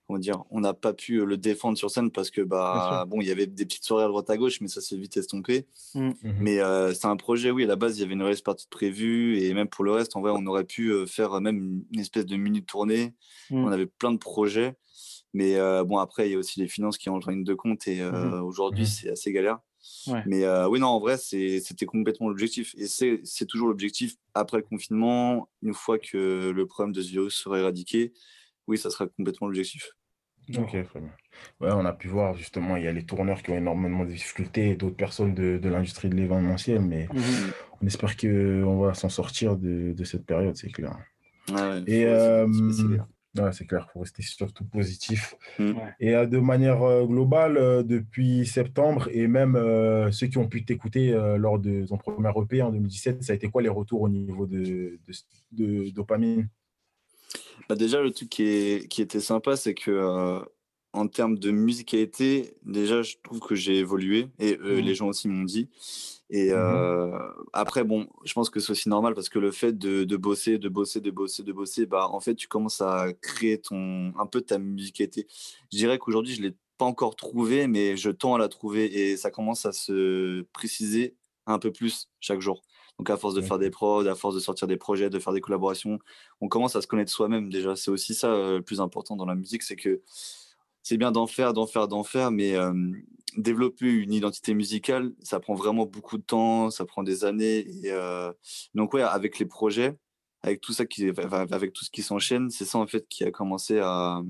comment dire, on n'a pas pu euh, le défendre sur scène parce que, bah, bon, il y avait des petites soirées à droite à gauche, mais ça s'est vite estompé. Mmh. Mmh mais euh, c'est un projet, oui, à la base, il y avait une release partie prévue et même pour le reste, en vrai, on aurait pu faire même une espèce de mini tournée. Mmh. On avait plein de projets. Mais bon, après, il y a aussi les finances qui entrent en ligne de compte et aujourd'hui, c'est assez galère. Mais euh, oui, non, en vrai, c'était complètement l'objectif. Et c'est toujours l'objectif après le confinement, une fois que le problème de ce virus sera éradiqué. Oui, ça sera complètement l'objectif. Ok, très bien. Ouais, on a pu voir justement, il y a les tourneurs qui ont énormément de difficultés et d'autres personnes de, de l'industrie de l'événementiel, mais mmh on espère qu'on va s'en sortir de, de, cette période, c'est clair. ouais, et c'est clair, il faut rester surtout positif. Mm. Et euh, de manière euh, globale, euh, depuis septembre, et même ceux qui ont pu t'écouter lors de ton premier EP en 2017, ça a été quoi les retours au niveau de, de, dopamine? Bah Déjà, le truc qui, est, qui était sympa, c'est que en termes de musicalité, déjà, je trouve que j'ai évolué et euh, Mhm. les gens aussi m'ont dit. Et Mhm. euh, après, bon, je pense que c'est aussi normal parce que le fait de, de bosser, de bosser, de bosser, de bosser, bah, en fait, tu commences à créer ton, un peu ta musicalité. Je dirais qu'aujourd'hui, je ne l'ai pas encore trouvée, mais je tends à la trouver et ça commence à se préciser un peu plus chaque jour. Donc, à force de faire des prods, à force de sortir des projets, de faire des collaborations, on commence à se connaître soi-même déjà. C'est aussi ça euh, le plus important dans la musique, c'est que c'est bien d'en faire, d'en faire, d'en faire, mais développer une identité musicale, ça prend vraiment beaucoup de temps, ça prend des années. Et, donc ouais, avec les projets, avec tout ça avec tout ce qui s'enchaîne, c'est ça en fait qui a commencé à,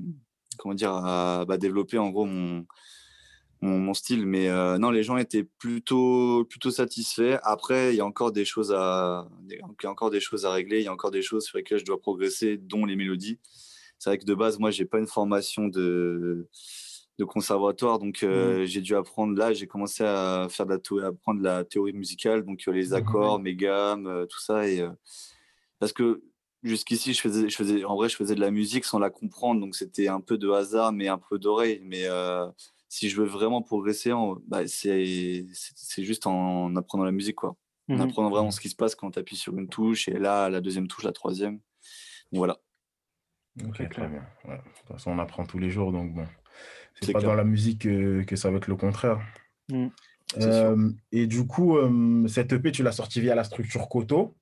comment dire, à bah, développer en gros mon, style. Mais non, les gens étaient plutôt, plutôt satisfaits. Après, il y a encore des choses à, il y a encore des choses à régler. Il y a encore des choses sur lesquelles je dois progresser, dont les mélodies. C'est vrai que de base, moi, j'ai pas une formation de, de conservatoire, donc euh, j'ai dû apprendre. Là, j'ai commencé à faire de la apprendre la théorie musicale, donc euh, les Mhm. accords, mes gammes, euh, tout ça. Et parce que jusqu'ici, je faisais, je faisais, en vrai, je faisais de la musique sans la comprendre, donc c'était un peu de hasard, mais un peu d'oreille. Mais si je veux vraiment progresser, bah, c'est juste en apprenant la musique, quoi. En apprenant vraiment ce qui se passe quand tu appuies sur une touche, et là, la deuxième touche, la troisième. Donc, voilà. Ok, très bien. Ouais. De toute façon, on apprend tous les jours, donc bon. C'est C'est pas clair. dans la musique que, que ça va être le contraire. Mm. Euh, et du coup, euh, cette EP, tu l'as sorti via la structure Koto,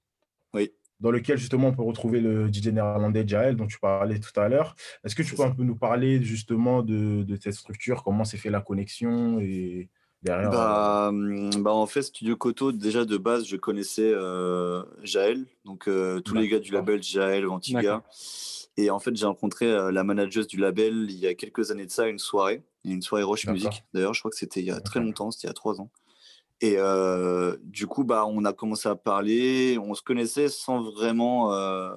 Oui. dans lequel justement on peut retrouver le DJ néerlandais Jael dont tu parlais tout à l'heure. Est-ce que tu C'est peux ça. un peu nous parler justement de, de cette structure, comment s'est fait la connexion et derrière. euh, Bah, hum, bah, en fait, Studio Koto, déjà de base, je connaissais euh, Jaël, donc euh, tous les gars du label Jaël, Antiga. Et en fait, j'ai rencontré euh, la manageuse du label il y a quelques années de ça, une soirée, une soirée Roche. Music. D'ailleurs, je crois que c'était il y a très longtemps, c'était il y a trois ans. Et euh, du coup, bah, on a commencé à parler, on se connaissait sans vraiment, euh,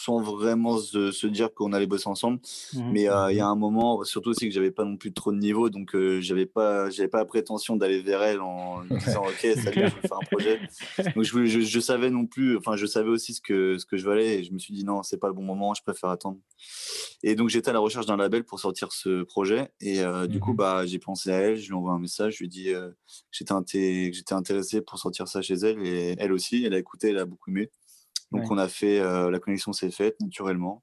sans vraiment se, se dire qu'on allait bosser ensemble. Mhm. Mais euh, il y a Mhm. un moment, surtout aussi que j'avais pas non plus trop de niveau, donc euh, j'avais pas, j'avais pas la prétention d'aller vers elle en disant ok salut, je veux faire un projet. Donc je, je, je savais non plus, enfin je savais aussi ce que ce que je valais et je me suis dit non c'est pas le bon moment, je préfère attendre. Et donc j'étais à la recherche d'un label pour sortir ce projet et euh, du coup Mhm. bah j'ai pensé à elle, je lui ai envoyé un message, je lui ai dit euh, que j'étais inté- que j'étais intéressé pour sortir ça chez elle et elle aussi, elle a écouté, elle a beaucoup aimé. Donc Ouais. on a fait, euh, la connexion s'est faite naturellement.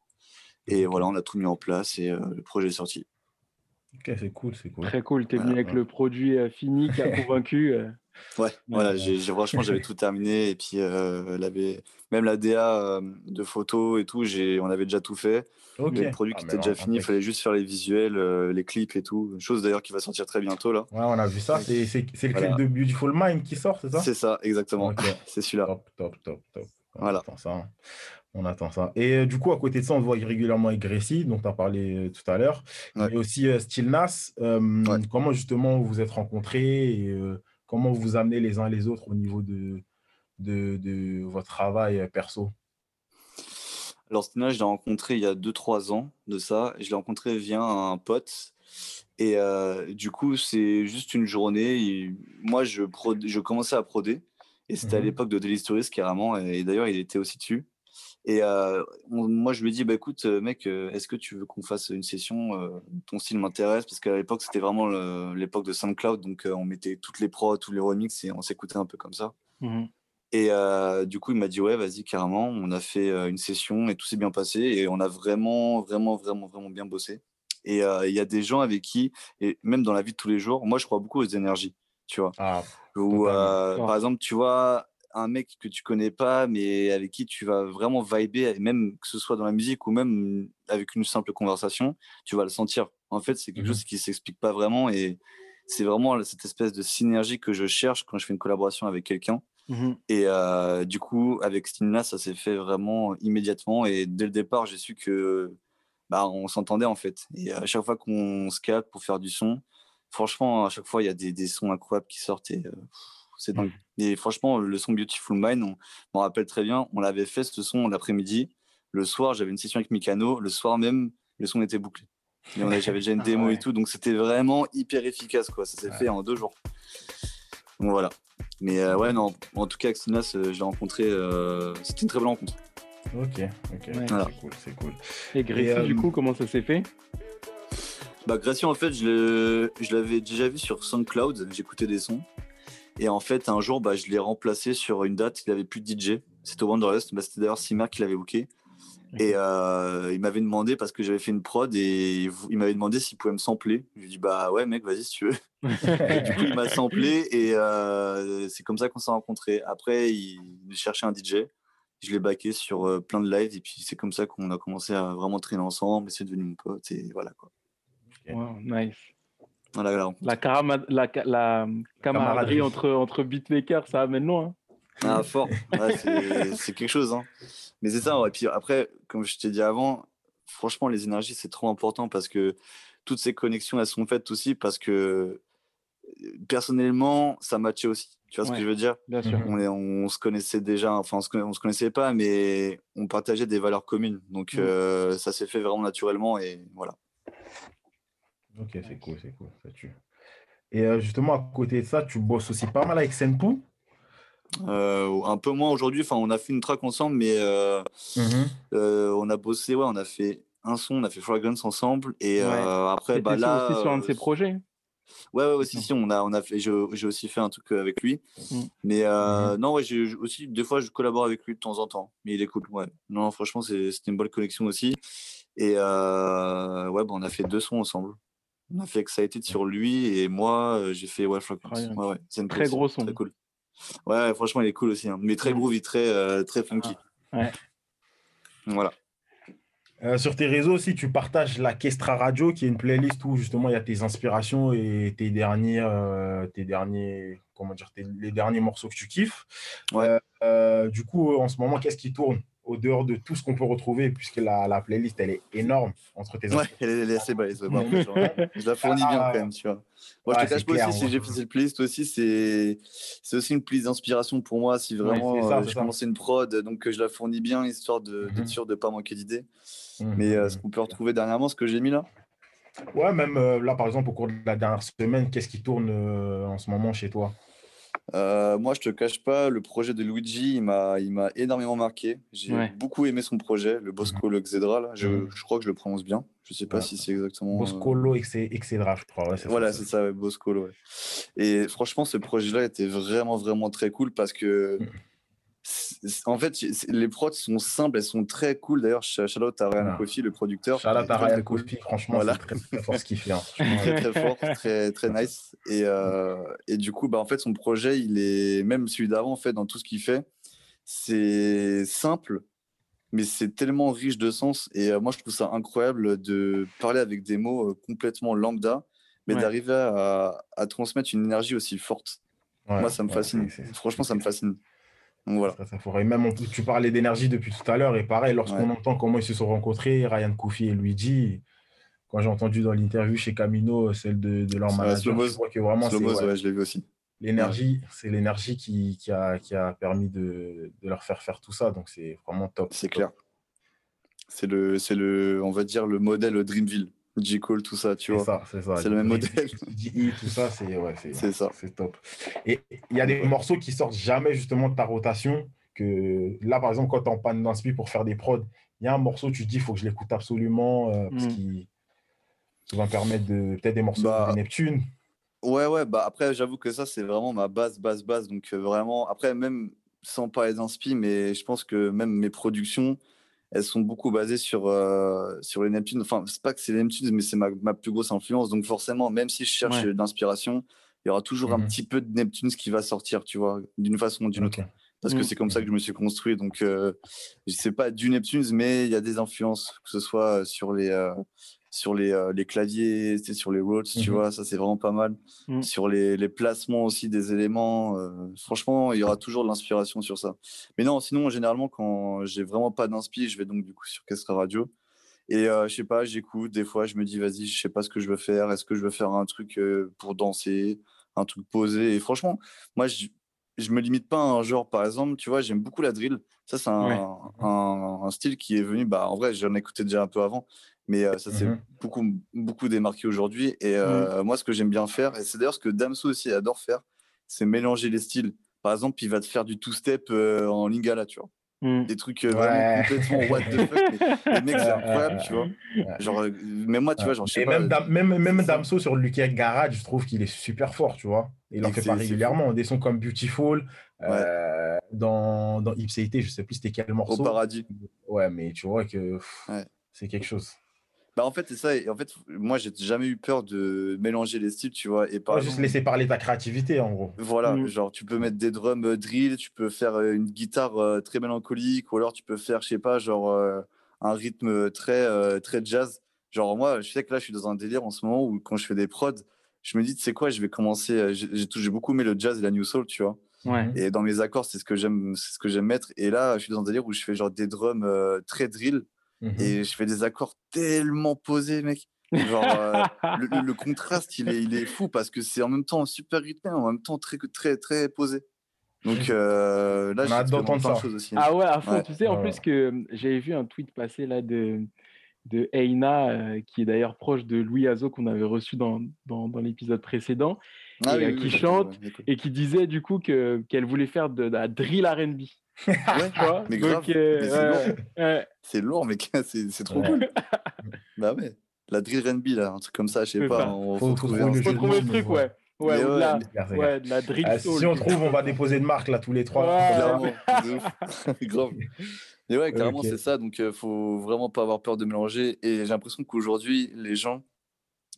Et voilà, on a tout mis en place et euh, le projet est sorti. Ok, c'est cool, c'est cool. Très cool. Tu es venu Voilà, avec le produit euh, fini qui a convaincu. euh. Ouais, voilà, ouais. j'ai, franchement, j'avais tout terminé. Et puis, euh, même la DA euh, de photos et tout, j'ai, on avait déjà tout fait. Ok. Il y avait le produit Ah, qui mais était déjà fini, il fallait juste faire les visuels, euh, les clips et tout. Une chose d'ailleurs qui va sortir très bientôt là. Ouais, on a vu ça. C'est le Voilà. clip de Beautiful Mind qui sort, c'est ça? C'est ça, exactement. C'est celui-là. Top, top, top, top. On attend ça. hein. On attend ça. Et euh, du coup, à côté de ça, on voit régulièrement Gracie, dont tu as parlé euh, tout à l'heure. Ouais. Mais aussi euh, Still Nas. Euh, Ouais. Comment justement vous vous êtes rencontrés et euh, comment vous amenez les uns les autres au niveau de, de, de votre travail perso? Alors, Stina, je l'ai rencontré il y a 2-3 ans de ça. Je l'ai rencontré via un pote. Et euh, du coup, c'est juste une journée. et moi, je, prod- je commençais à proder. Et c'était à Mhm. l'époque de Daily Stories, carrément. Et d'ailleurs, il était aussi dessus. Et euh, on- moi, je lui ai dit, bah, écoute, euh, mec, euh, est-ce que tu veux qu'on fasse une session Ton style m'intéresse? Parce qu'à l'époque, c'était vraiment l'époque de SoundCloud. Donc, euh, on mettait toutes les pros, tous les remixes et on s'écoutait un peu comme ça. Mhm. Et euh, du coup, il m'a dit ouais, vas-y carrément. On a fait une session et tout s'est bien passé et on a vraiment, vraiment, vraiment, vraiment bien bossé. Et il y a des gens avec qui, et même dans la vie de tous les jours, moi je crois beaucoup aux énergies, tu vois. Ah, Ou euh, par exemple, tu vois un mec que tu connais pas, mais avec qui tu vas vraiment vibrer, et même que ce soit dans la musique ou même avec une simple conversation, tu vas le sentir. En fait, c'est quelque Mhm. chose qui s'explique pas vraiment et c'est vraiment cette espèce de synergie que je cherche quand je fais une collaboration avec quelqu'un. Mhm. Et euh, du coup, avec Stina, ça s'est fait vraiment immédiatement. Et dès le départ, j'ai su que bah, on s'entendait en fait. Et à chaque fois qu'on se capte pour faire du son, franchement, à chaque fois, il y a des, des sons incroyables qui sortent. Et euh, c'est dingue. Et franchement, le son Beautiful Mind, on m'en rappelle très bien. On l'avait fait ce son l'après-midi. Le soir, j'avais une session avec Mikano. Le soir même, le son était bouclé. Et on a- J'avais déjà une Ah démo ouais. et tout. Donc c'était vraiment hyper efficace. quoi. Ça s'est fait en deux jours. Donc voilà. Mais euh, ouais, non, en tout cas, Axinas, euh, je l'ai rencontré, euh, c'était une très belle rencontre. ok, ok. Ouais. Voilà. C'est cool, c'est cool. Et euh, du coup, comment ça s'est fait? Bah, en fait, je l'avais déjà vu sur SoundCloud. J'écoutais des sons. Et en fait, un jour, bah, je l'ai remplacé sur une date. Il avait plus de DJ. C'était au Wanderlust. Bah, C'était d'ailleurs Simer qui l'avait booké. Et euh, il m'avait demandé, parce que j'avais fait une prod, et il m'avait demandé s'il pouvait me sampler. Je lui ai dit, bah ouais, mec, vas-y si tu veux. du coup, il m'a samplé, et euh, c'est comme ça qu'on s'est rencontrés. Après, il, cherchait un DJ. Je l'ai baqué sur euh, plein de lives, et puis c'est comme ça qu'on a commencé à vraiment traîner ensemble, et c'est devenu mon pote, et voilà quoi. Wow, nice. Voilà, la, la, la, la, camaraderie entre, entre beatmakers, ça amène loin. Hein. Ah, fort. c'est quelque chose. Hein. Mais c'est ça. Et puis après, comme je t'ai dit avant, franchement, les énergies, c'est trop important parce que toutes ces connexions, elles sont faites aussi parce que personnellement, ça matchait aussi. Tu vois ce que je veux dire? Bien sûr. On, on, se connaissait déjà, enfin, on se, se connaissait pas, mais on partageait des valeurs communes. Donc, mmh. euh, ça s'est fait vraiment naturellement et voilà. Ok, c'est cool, c'est cool. Ça tue. Et euh, justement, à côté de ça, tu bosses aussi pas mal avec Senpu? Euh, un peu moins aujourd'hui. Enfin, on a fait une track ensemble, mais euh, mmh on a bossé. Ouais, on a fait un son, on a fait Fragrance ensemble. Et après, bah là. aussi sur un de ses projets? Ouais, ouais, aussi, si, on a, on a fait, j'ai aussi fait un truc avec lui. Mmh. Mais mmh non, ouais, j'ai aussi, des fois, je collabore avec lui de temps en temps. Mais il est cool, ouais. Non, franchement, c'était une bonne connexion aussi. Et ouais, bah, on a fait deux sons ensemble. On a fait Excited sur lui et moi, j'ai fait ouais, Fragrance. Ouais, ouais, c'est une très gros son. Très cool. Ouais, franchement, il est cool aussi. Hein. Mais très groovy, très, euh, très funky. Ouais. Voilà. Euh, sur tes réseaux aussi, tu partages la Kestra Radio, qui est une playlist où justement il y a tes inspirations et tes derniers, euh, tes derniers, comment dire, les derniers morceaux que tu kiffes. Ouais. du coup, en ce moment, qu'est-ce qui tourne? Au dehors de tout ce qu'on peut retrouver, puisque la, la, playlist, elle est énorme entre tes Ouais, elle est assez balèze. je la fournis bien quand même, tu vois. Moi, je te cache pas aussi, si j'ai fait cette playlist aussi, c'est aussi une playlist d'inspiration pour moi. Si vraiment euh, je commençais une prod, donc je la fournis bien, histoire d'être de, mhm. sûr de ne pas manquer d'idées. Mhm. Mais euh, ce qu'on peut retrouver dernièrement, ce que j'ai mis là Ouais, même euh, là, par exemple, au cours de la dernière semaine, qu'est-ce qui tourne en ce moment chez toi? Euh, moi, je te cache pas, le projet de Luigi, il m'a, il m'a énormément marqué. J'ai beaucoup aimé son projet, le Bosco le Xedra. Je, mhm. je, crois que je le prononce bien. Je sais pas si c'est exactement. Boscolo euh... Xedra, je crois. voilà, c'est ça, Boscolo. Et franchement, ce projet-là était vraiment, vraiment très cool parce que. En fait, les prods sont simples, elles sont très cool. D'ailleurs, shout out à Ryan Kofi, le producteur. À Ryan Kofi, franchement, voilà. c'est très, fort ce qu'il fait. Hein. très, très fort, très, très nice. Et, euh, et du coup, bah, en fait, son projet, il est même celui d'avant, en fait, dans tout ce qu'il fait, c'est simple, mais c'est tellement riche de sens. Et euh, moi, je trouve ça incroyable de parler avec des mots euh, complètement lambda, mais d'arriver à, à, transmettre une énergie aussi forte. moi, ça me fascine. Franchement, ça me fascine voilà. Ça, même, tu parlais d'énergie depuis tout à l'heure, et pareil, lorsqu'on entend comment ils se sont rencontrés, Ryan Kofi et Luigi, quand j'ai entendu dans l'interview chez Camino, celle de, de leur manager, je vois que vraiment c'est. Ouais, je l'ai vu aussi. L'énergie, c'est l'énergie qui, qui, a, qui a permis de, de, leur faire faire tout ça, donc c'est vraiment top. C'est clair. C'est le, c'est le, on va dire le modèle Dreamville. Cole, tout ça, tu vois. C'est ça, c'est le même modèle. Tout ça, c'est ouais, c'est ça. C'est top. Et il y a des morceaux qui sortent jamais justement de ta rotation. Que là, par exemple, quand tu es en panne d'inspi pour faire des prods, il y a un morceau, tu te dis, il faut que je l'écoute absolument euh, parce mm. qu'il va me permettre de peut-être des morceaux bah, de Neptune. Ouais, ouais, bah après, j'avoue que ça, c'est vraiment ma base, base, base. Donc, euh, vraiment, après, même sans parler d'inspi, mais je pense que même mes productions, elles sont beaucoup basées sur, euh, sur les Neptunes. Enfin, c'est pas que c'est les Neptunes, mais c'est ma, ma, plus grosse influence. Donc, forcément, même si je cherche d'inspiration, il y aura toujours un mmh petit peu de Neptunes qui va sortir, tu vois, d'une façon ou d'une autre. Parce que mmh. c'est comme ça que je me suis construit. Donc, euh, sais pas du Neptunes, mais il y a des influences, que ce soit sur les, euh, sur les, euh, les claviers, sur les Rhodes, tu mmh vois, ça c'est vraiment pas mal. Mmh. Sur les, les, placements aussi des éléments, euh, franchement, il y aura toujours de l'inspiration sur ça. Mais non, sinon, généralement, quand j'ai vraiment pas d'inspi, je vais donc du coup sur Kestra Radio. Et euh, je sais pas, j'écoute, des fois je me dis, vas-y, je sais pas ce que je veux faire, est-ce que je veux faire un truc pour danser, un truc posé? Et franchement, moi, je, je me limite pas à un genre, par exemple, tu vois, j'aime beaucoup la drill. Ça, c'est un, un, un, style qui est venu, bah, en vrai, j'en écoutais déjà un peu avant, mais ça s'est mmh beaucoup, beaucoup démarqué aujourd'hui. Et mmh. moi, ce que j'aime bien faire, et c'est d'ailleurs ce que Damso aussi adore faire, c'est mélanger les styles. Par exemple, il va te faire du two-step en lingala, tu vois. Mm. des trucs euh, vraiment complètement what the fuck. Mais, les mecs, c'est incroyable, tu vois. Genre, euh, même moi, tu vois, genre, je sais pas. Même, même, même Damso sur Lucky Garage, je trouve qu'il est super fort, tu vois. Il en fait pas régulièrement. Des sons comme Beautiful, euh, dans, dans Ipséité, je sais plus c'était quel morceau. Au paradis. Ouais, mais tu vois que c'est quelque chose. Bah en fait, c'est ça. Et en fait, moi, j'ai jamais eu peur de mélanger les styles, tu vois. Et pas juste laisser parler ta créativité, en gros. Voilà, mm. genre, tu peux mettre des drums euh, drill, tu peux faire euh, une guitare euh, très mélancolique, ou alors tu peux faire, je sais pas, genre, un rythme très, très jazz. Genre, moi, je sais que là, je suis dans un délire en ce moment où, quand je fais des prods, je me dis, tu sais quoi, je vais commencer. J'ai beaucoup aimé le jazz et la new soul, tu vois. Ouais. Et dans mes accords, c'est ce que j'aime, c'est ce que j'aime mettre. Et là, je suis dans un délire où je fais genre des drums très drill Mmh et je fais des accords tellement posés, mec. Genre, euh, le, contraste, il est, il est fou parce que c'est en même temps super rythmé, en même temps très, très, très posé. Donc euh, là, j'ai d'entendre ça. Chose aussi. Ah ouais, à fond. Tu sais, en plus que j'avais vu un tweet passer là de, de Eina, euh, qui est d'ailleurs proche de Louis Azo qu'on avait reçu dans, dans, dans l'épisode précédent, ah et, qui chante et qui disait du coup que, qu'elle voulait faire de, de la drill RB. Ouais, mais grave. C'est lourd. mais c'est trop cool. bah ouais. La drill R&B, là, un truc comme ça, je sais pas. On faut, trouver, le truc, ouais. Ouais, la, ouais, la drill ah, Si on trouve, on va déposer de marque là tous les trois. grave. Mais ouais, carrément, c'est ça. Donc, euh, faut vraiment pas avoir peur de mélanger. Et j'ai l'impression qu'aujourd'hui, les gens,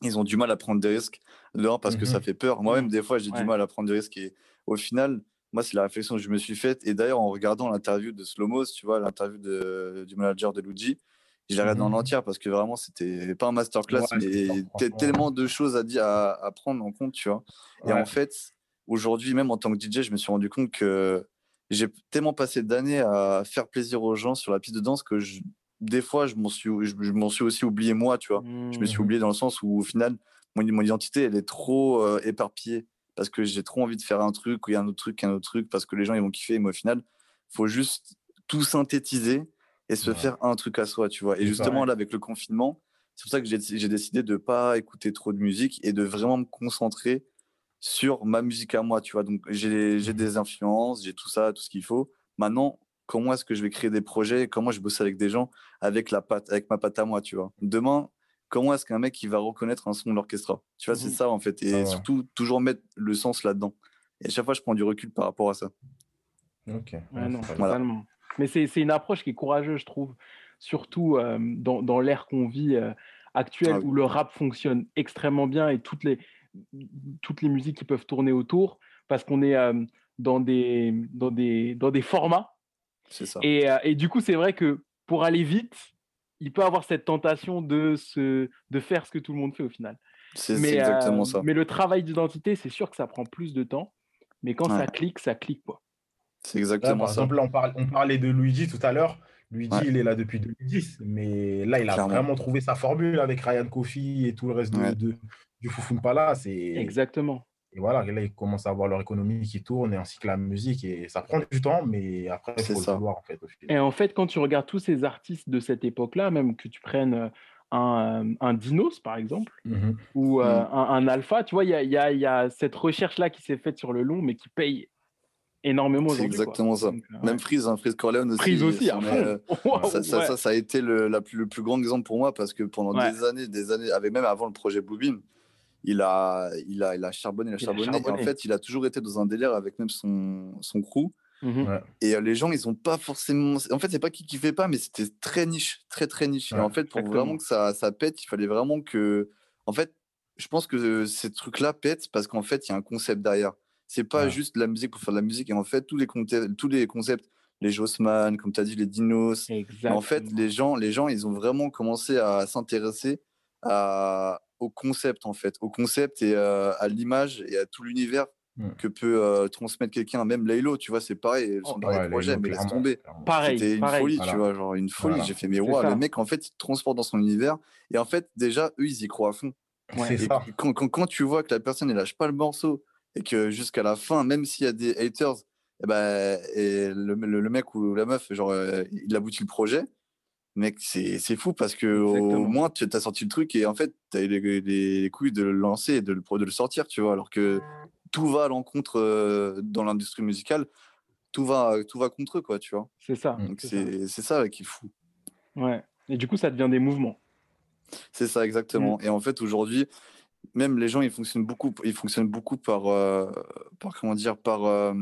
ils ont du mal à prendre des risques. L'un, parce que ça mhm. fait peur. Moi-même, des fois, j'ai du mal à prendre des risques. Et au final, moi, c'est la réflexion que je me suis faite. Et d'ailleurs, en regardant l'interview de Slomos, tu vois, l'interview du manager de Luigi, je l'ai regardé en mmh entière parce que vraiment, c'était pas un masterclass, mais tellement de choses à, dire, à, prendre en compte, tu vois. Et en fait, aujourd'hui, même en tant que DJ, je me suis rendu compte que j'ai tellement passé d'années à faire plaisir aux gens sur la piste de danse que des fois, je m'en suis, je, m'en suis aussi oublié moi, tu vois. Je me suis mmh oublié dans le sens où, au final, mon, mon identité, elle est trop euh, éparpillée parce que j'ai trop envie de faire un truc ou il y a un autre truc, un autre truc, parce que les gens ils vont kiffer. Mais au final, faut juste tout synthétiser et se faire un truc à soi, tu vois. Et justement, là, avec le confinement, c'est pour ça que j'ai décidé de pas écouter trop de musique et de vraiment me concentrer sur ma musique à moi, tu vois. Donc, j'ai mmh des influences, j'ai tout ça, tout ce qu'il faut. Maintenant, comment est-ce que je vais créer des projets? Comment je bosse avec des gens avec, la patte, avec ma patte à moi, tu vois? Demain, comment est-ce qu'un mec il va reconnaître un son de l'orchestre Tu vois, c'est mmh ça en fait. Et surtout, toujours mettre le sens là-dedans. Et à chaque fois, je prends du recul par rapport à ça. Ok. Mais c'est une approche qui est courageuse, je trouve. Surtout euh, dans, dans l'ère qu'on vit euh, actuelle ah où le rap fonctionne extrêmement bien et toutes les, toutes les musiques qui peuvent tourner autour parce qu'on est euh, dans, des, dans, des, dans des formats. C'est ça. Et, et du coup, c'est vrai que pour aller vite, il peut avoir cette tentation de, se, de faire ce que tout le monde fait au final. C'est exactement ça. Mais le travail d'identité, c'est sûr que ça prend plus de temps. Mais quand ça clique, ça clique. quoi. C'est exactement ça. Par exemple, on, parlait de Luigi tout à l'heure. Luigi, il est là depuis 2010. Mais là, il a vraiment trouvé sa formule avec Ryan Kofi et tout le reste de, de, du Palace. Exactement. Et voilà, là, ils commencent à avoir leur économie qui tourne et ainsi que la musique. Et ça prend du temps, mais après, il faut le vouloir, en fait. Et en fait, quand tu regardes tous ces artistes de cette époque-là, même que tu prennes euh, un, euh, un Dinos, par exemple, mmh ou euh, mmh. un, Alpha, tu vois, il y a, y, a, y a, cette recherche-là qui s'est faite sur le long, mais qui paye énormément C'est exactement ça. Même Freeze, hein, Freeze Corleone aussi. Freeze aussi, ça, ça, ça, a été le, la plus, le plus grand exemple pour moi parce que pendant des années, des années, avec même avant le projet Bluebeam, il a, il a, il a charbonné, il a charbonné. Et en fait, il a toujours été dans un délire avec même son, son crew. Mmh et euh, les gens, ils ont pas forcément. En fait, c'est pas qui kiffait pas, mais c'était très niche, très très niche. et en fait, pour vraiment que ça, ça pète, il fallait vraiment que. En fait, je pense que ces trucs-là pètent parce qu'en fait, il y a un concept derrière. C'est pas juste de la musique pour faire de la musique. Et en fait, tous les, tous les concepts, les Jossman, comme tu as dit, les Dinos. En fait, les gens, les gens, ils ont vraiment commencé à s'intéresser à, au concept en fait, au concept et euh, à l'image et à tout l'univers mmh. que peut euh, transmettre quelqu'un. Même Laylo, tu vois, c'est pareil, son oh, projet, mais laisse tomber. Pareil, c'était une folie, tu vois, genre une folie. J'ai fait, mais waouh, le mec en fait, il te transporte dans son univers et en fait, déjà, eux, ils y croient à fond. ça. Quand, quand, quand, tu vois que la personne ne lâche pas le morceau et que jusqu'à la fin, même s'il y a des haters, et eh ben, et le, le, mec ou la meuf, genre, euh, il aboutit le projet mec, c'est fou parce que au moins tu as sorti le truc et en fait, tu as eu les, couilles de le lancer et de le, de le sortir, tu vois. Alors que tout va à l'encontre euh, dans l'industrie musicale. tout va, tout va contre eux, quoi, tu vois. C'est ça. Donc c'est ça. ça qui est fou. Ouais. Et du coup, ça devient des mouvements. C'est ça, exactement. Et en fait, aujourd'hui, même les gens, ils fonctionnent beaucoup, ils fonctionnent beaucoup par, euh, par comment dire, par, euh,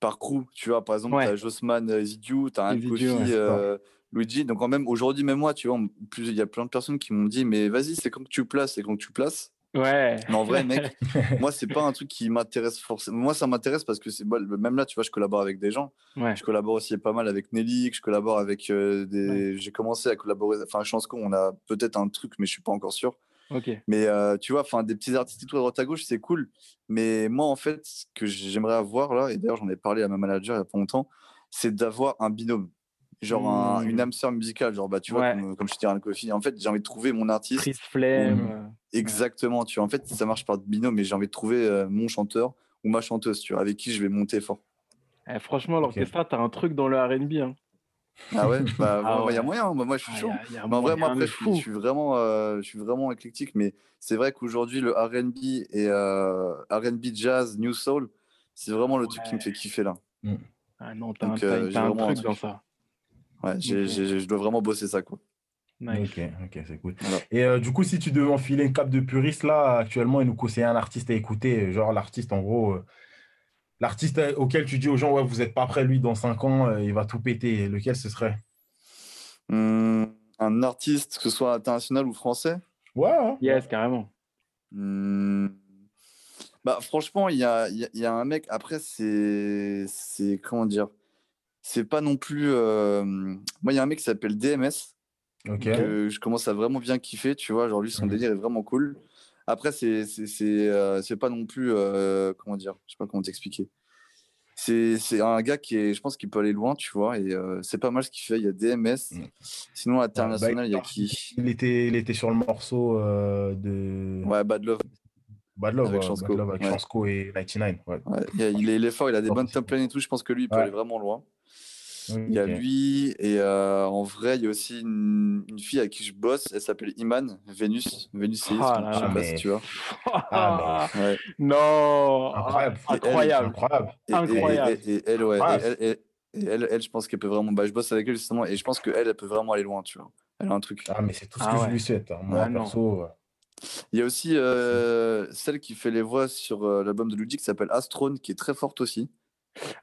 par crew. Tu vois, par exemple, Ouais. tu as Jossman euh, Zidiou, tu as un Kofi, ouais, euh, Luigi. Donc, en même aujourd'hui, même moi, tu vois, plus- il y a plein de personnes qui m'ont dit, mais vas-y, c'est quand que tu places, c'est quand que tu places. Ouais. Mais en vrai, mec, moi, c'est pas un truc qui m'intéresse forcément. Moi, ça m'intéresse parce que c'est même là, tu vois, je collabore avec des gens. Ouais. Je collabore aussi pas mal avec Nelly, que je collabore avec euh, des. J'ai commencé à collaborer. Enfin, Chance qu'on on a peut-être un truc, mais je suis pas encore sûr. Ok. Mais euh, tu vois, enfin, des petits artistes tout à droite à gauche, c'est cool. Mais moi, en fait, ce que j'aimerais avoir là, et d'ailleurs, j'en ai parlé à ma manager il y a pas longtemps, c'est d'avoir un binôme. Genre un- une âme sœur musicale. Genre, bah, tu vois, Ouais. comme, comme je te dis, un coffee. En fait, j'ai envie de trouver mon artiste. Prise flemme. Mhm. euh, Exactement, tu vois. En fait, ça marche par binôme, mais j'ai envie de trouver euh, mon chanteur ou ma chanteuse, tu vois, avec qui je vais monter fort. eh, franchement, l'orchestra, t'as un truc dans le RB. Hein. Ah ouais, bah, Ah il y a moyen, moi, moi je suis Ah, chaud. y a- y a Mais en vrai, moi, après, je suis, fou. je suis vraiment, euh, je suis vraiment éclectique, mais c'est vrai qu'aujourd'hui, le RB et euh, RB jazz, New Soul, c'est vraiment le truc qui me fait kiffer là. Ah non, t'as un, euh, un truc dans ça. Ouais, je dois vraiment bosser ça, quoi. Nice. Ok, ok, c'est cool. Voilà. Et euh, du coup, si tu devais enfiler une cape de puriste, là, actuellement, il nous conseille un artiste à écouter. Genre, l'artiste, en gros, euh, l'artiste euh, auquel tu dis aux gens, ouais, vous n'êtes pas prêt, lui, dans 5 ans, euh, il va tout péter. Lequel ce serait? Hum, un artiste, que ce soit international ou français? Ouais, hein. Yes, carrément. Hum, Bah, franchement, il y a, il y a- il y a un mec, après, c'est. c'est Comment dire? C'est pas non plus. euh, Moi, il y a un mec qui s'appelle DMS. Ok. que je commence à vraiment bien kiffer, tu vois. Genre, lui, son Mhm. délire est vraiment cool. Après, c'est euh, pas non plus. euh, comment dire Je sais pas comment t'expliquer. C'est un gars qui est, je pense qu'il peut aller loin, tu vois. Et c'est pas mal ce qu'il fait. Il y a DMS. Mhm. Sinon, international, Bah, il y a qui? Il était, il était sur le morceau de Ouais, Bad Love. Bad Love, avec Chansco, Bad Love avec ouais. Et 99. Ouais. Ouais, il, est, fort, il a des bonnes templates et tout. Je pense que lui, il peut aller vraiment loin. Il y a lui, et euh, en vrai, il y a aussi une, une fille avec qui je bosse. Elle s'appelle Iman, Vénus. Vénus, c'est Ah je sais pas si tu vois. Ah, Ouais. non Incroyable. Incroyable. Incroyable. Et, et- Incroyable. Et, et elle, ouais, elle, je pense qu'elle peut vraiment. Bah, je bosse avec elle justement, et je pense qu'elle, elle peut vraiment aller loin, tu vois. Elle a un truc. Ah, mais c'est tout ce Ah que ouais. je lui souhaite. hein. Moi, Ah perso. euh, Il y a aussi euh, celle qui fait les voix sur euh, l'album de Luigi qui s'appelle Astrone, qui est très forte aussi.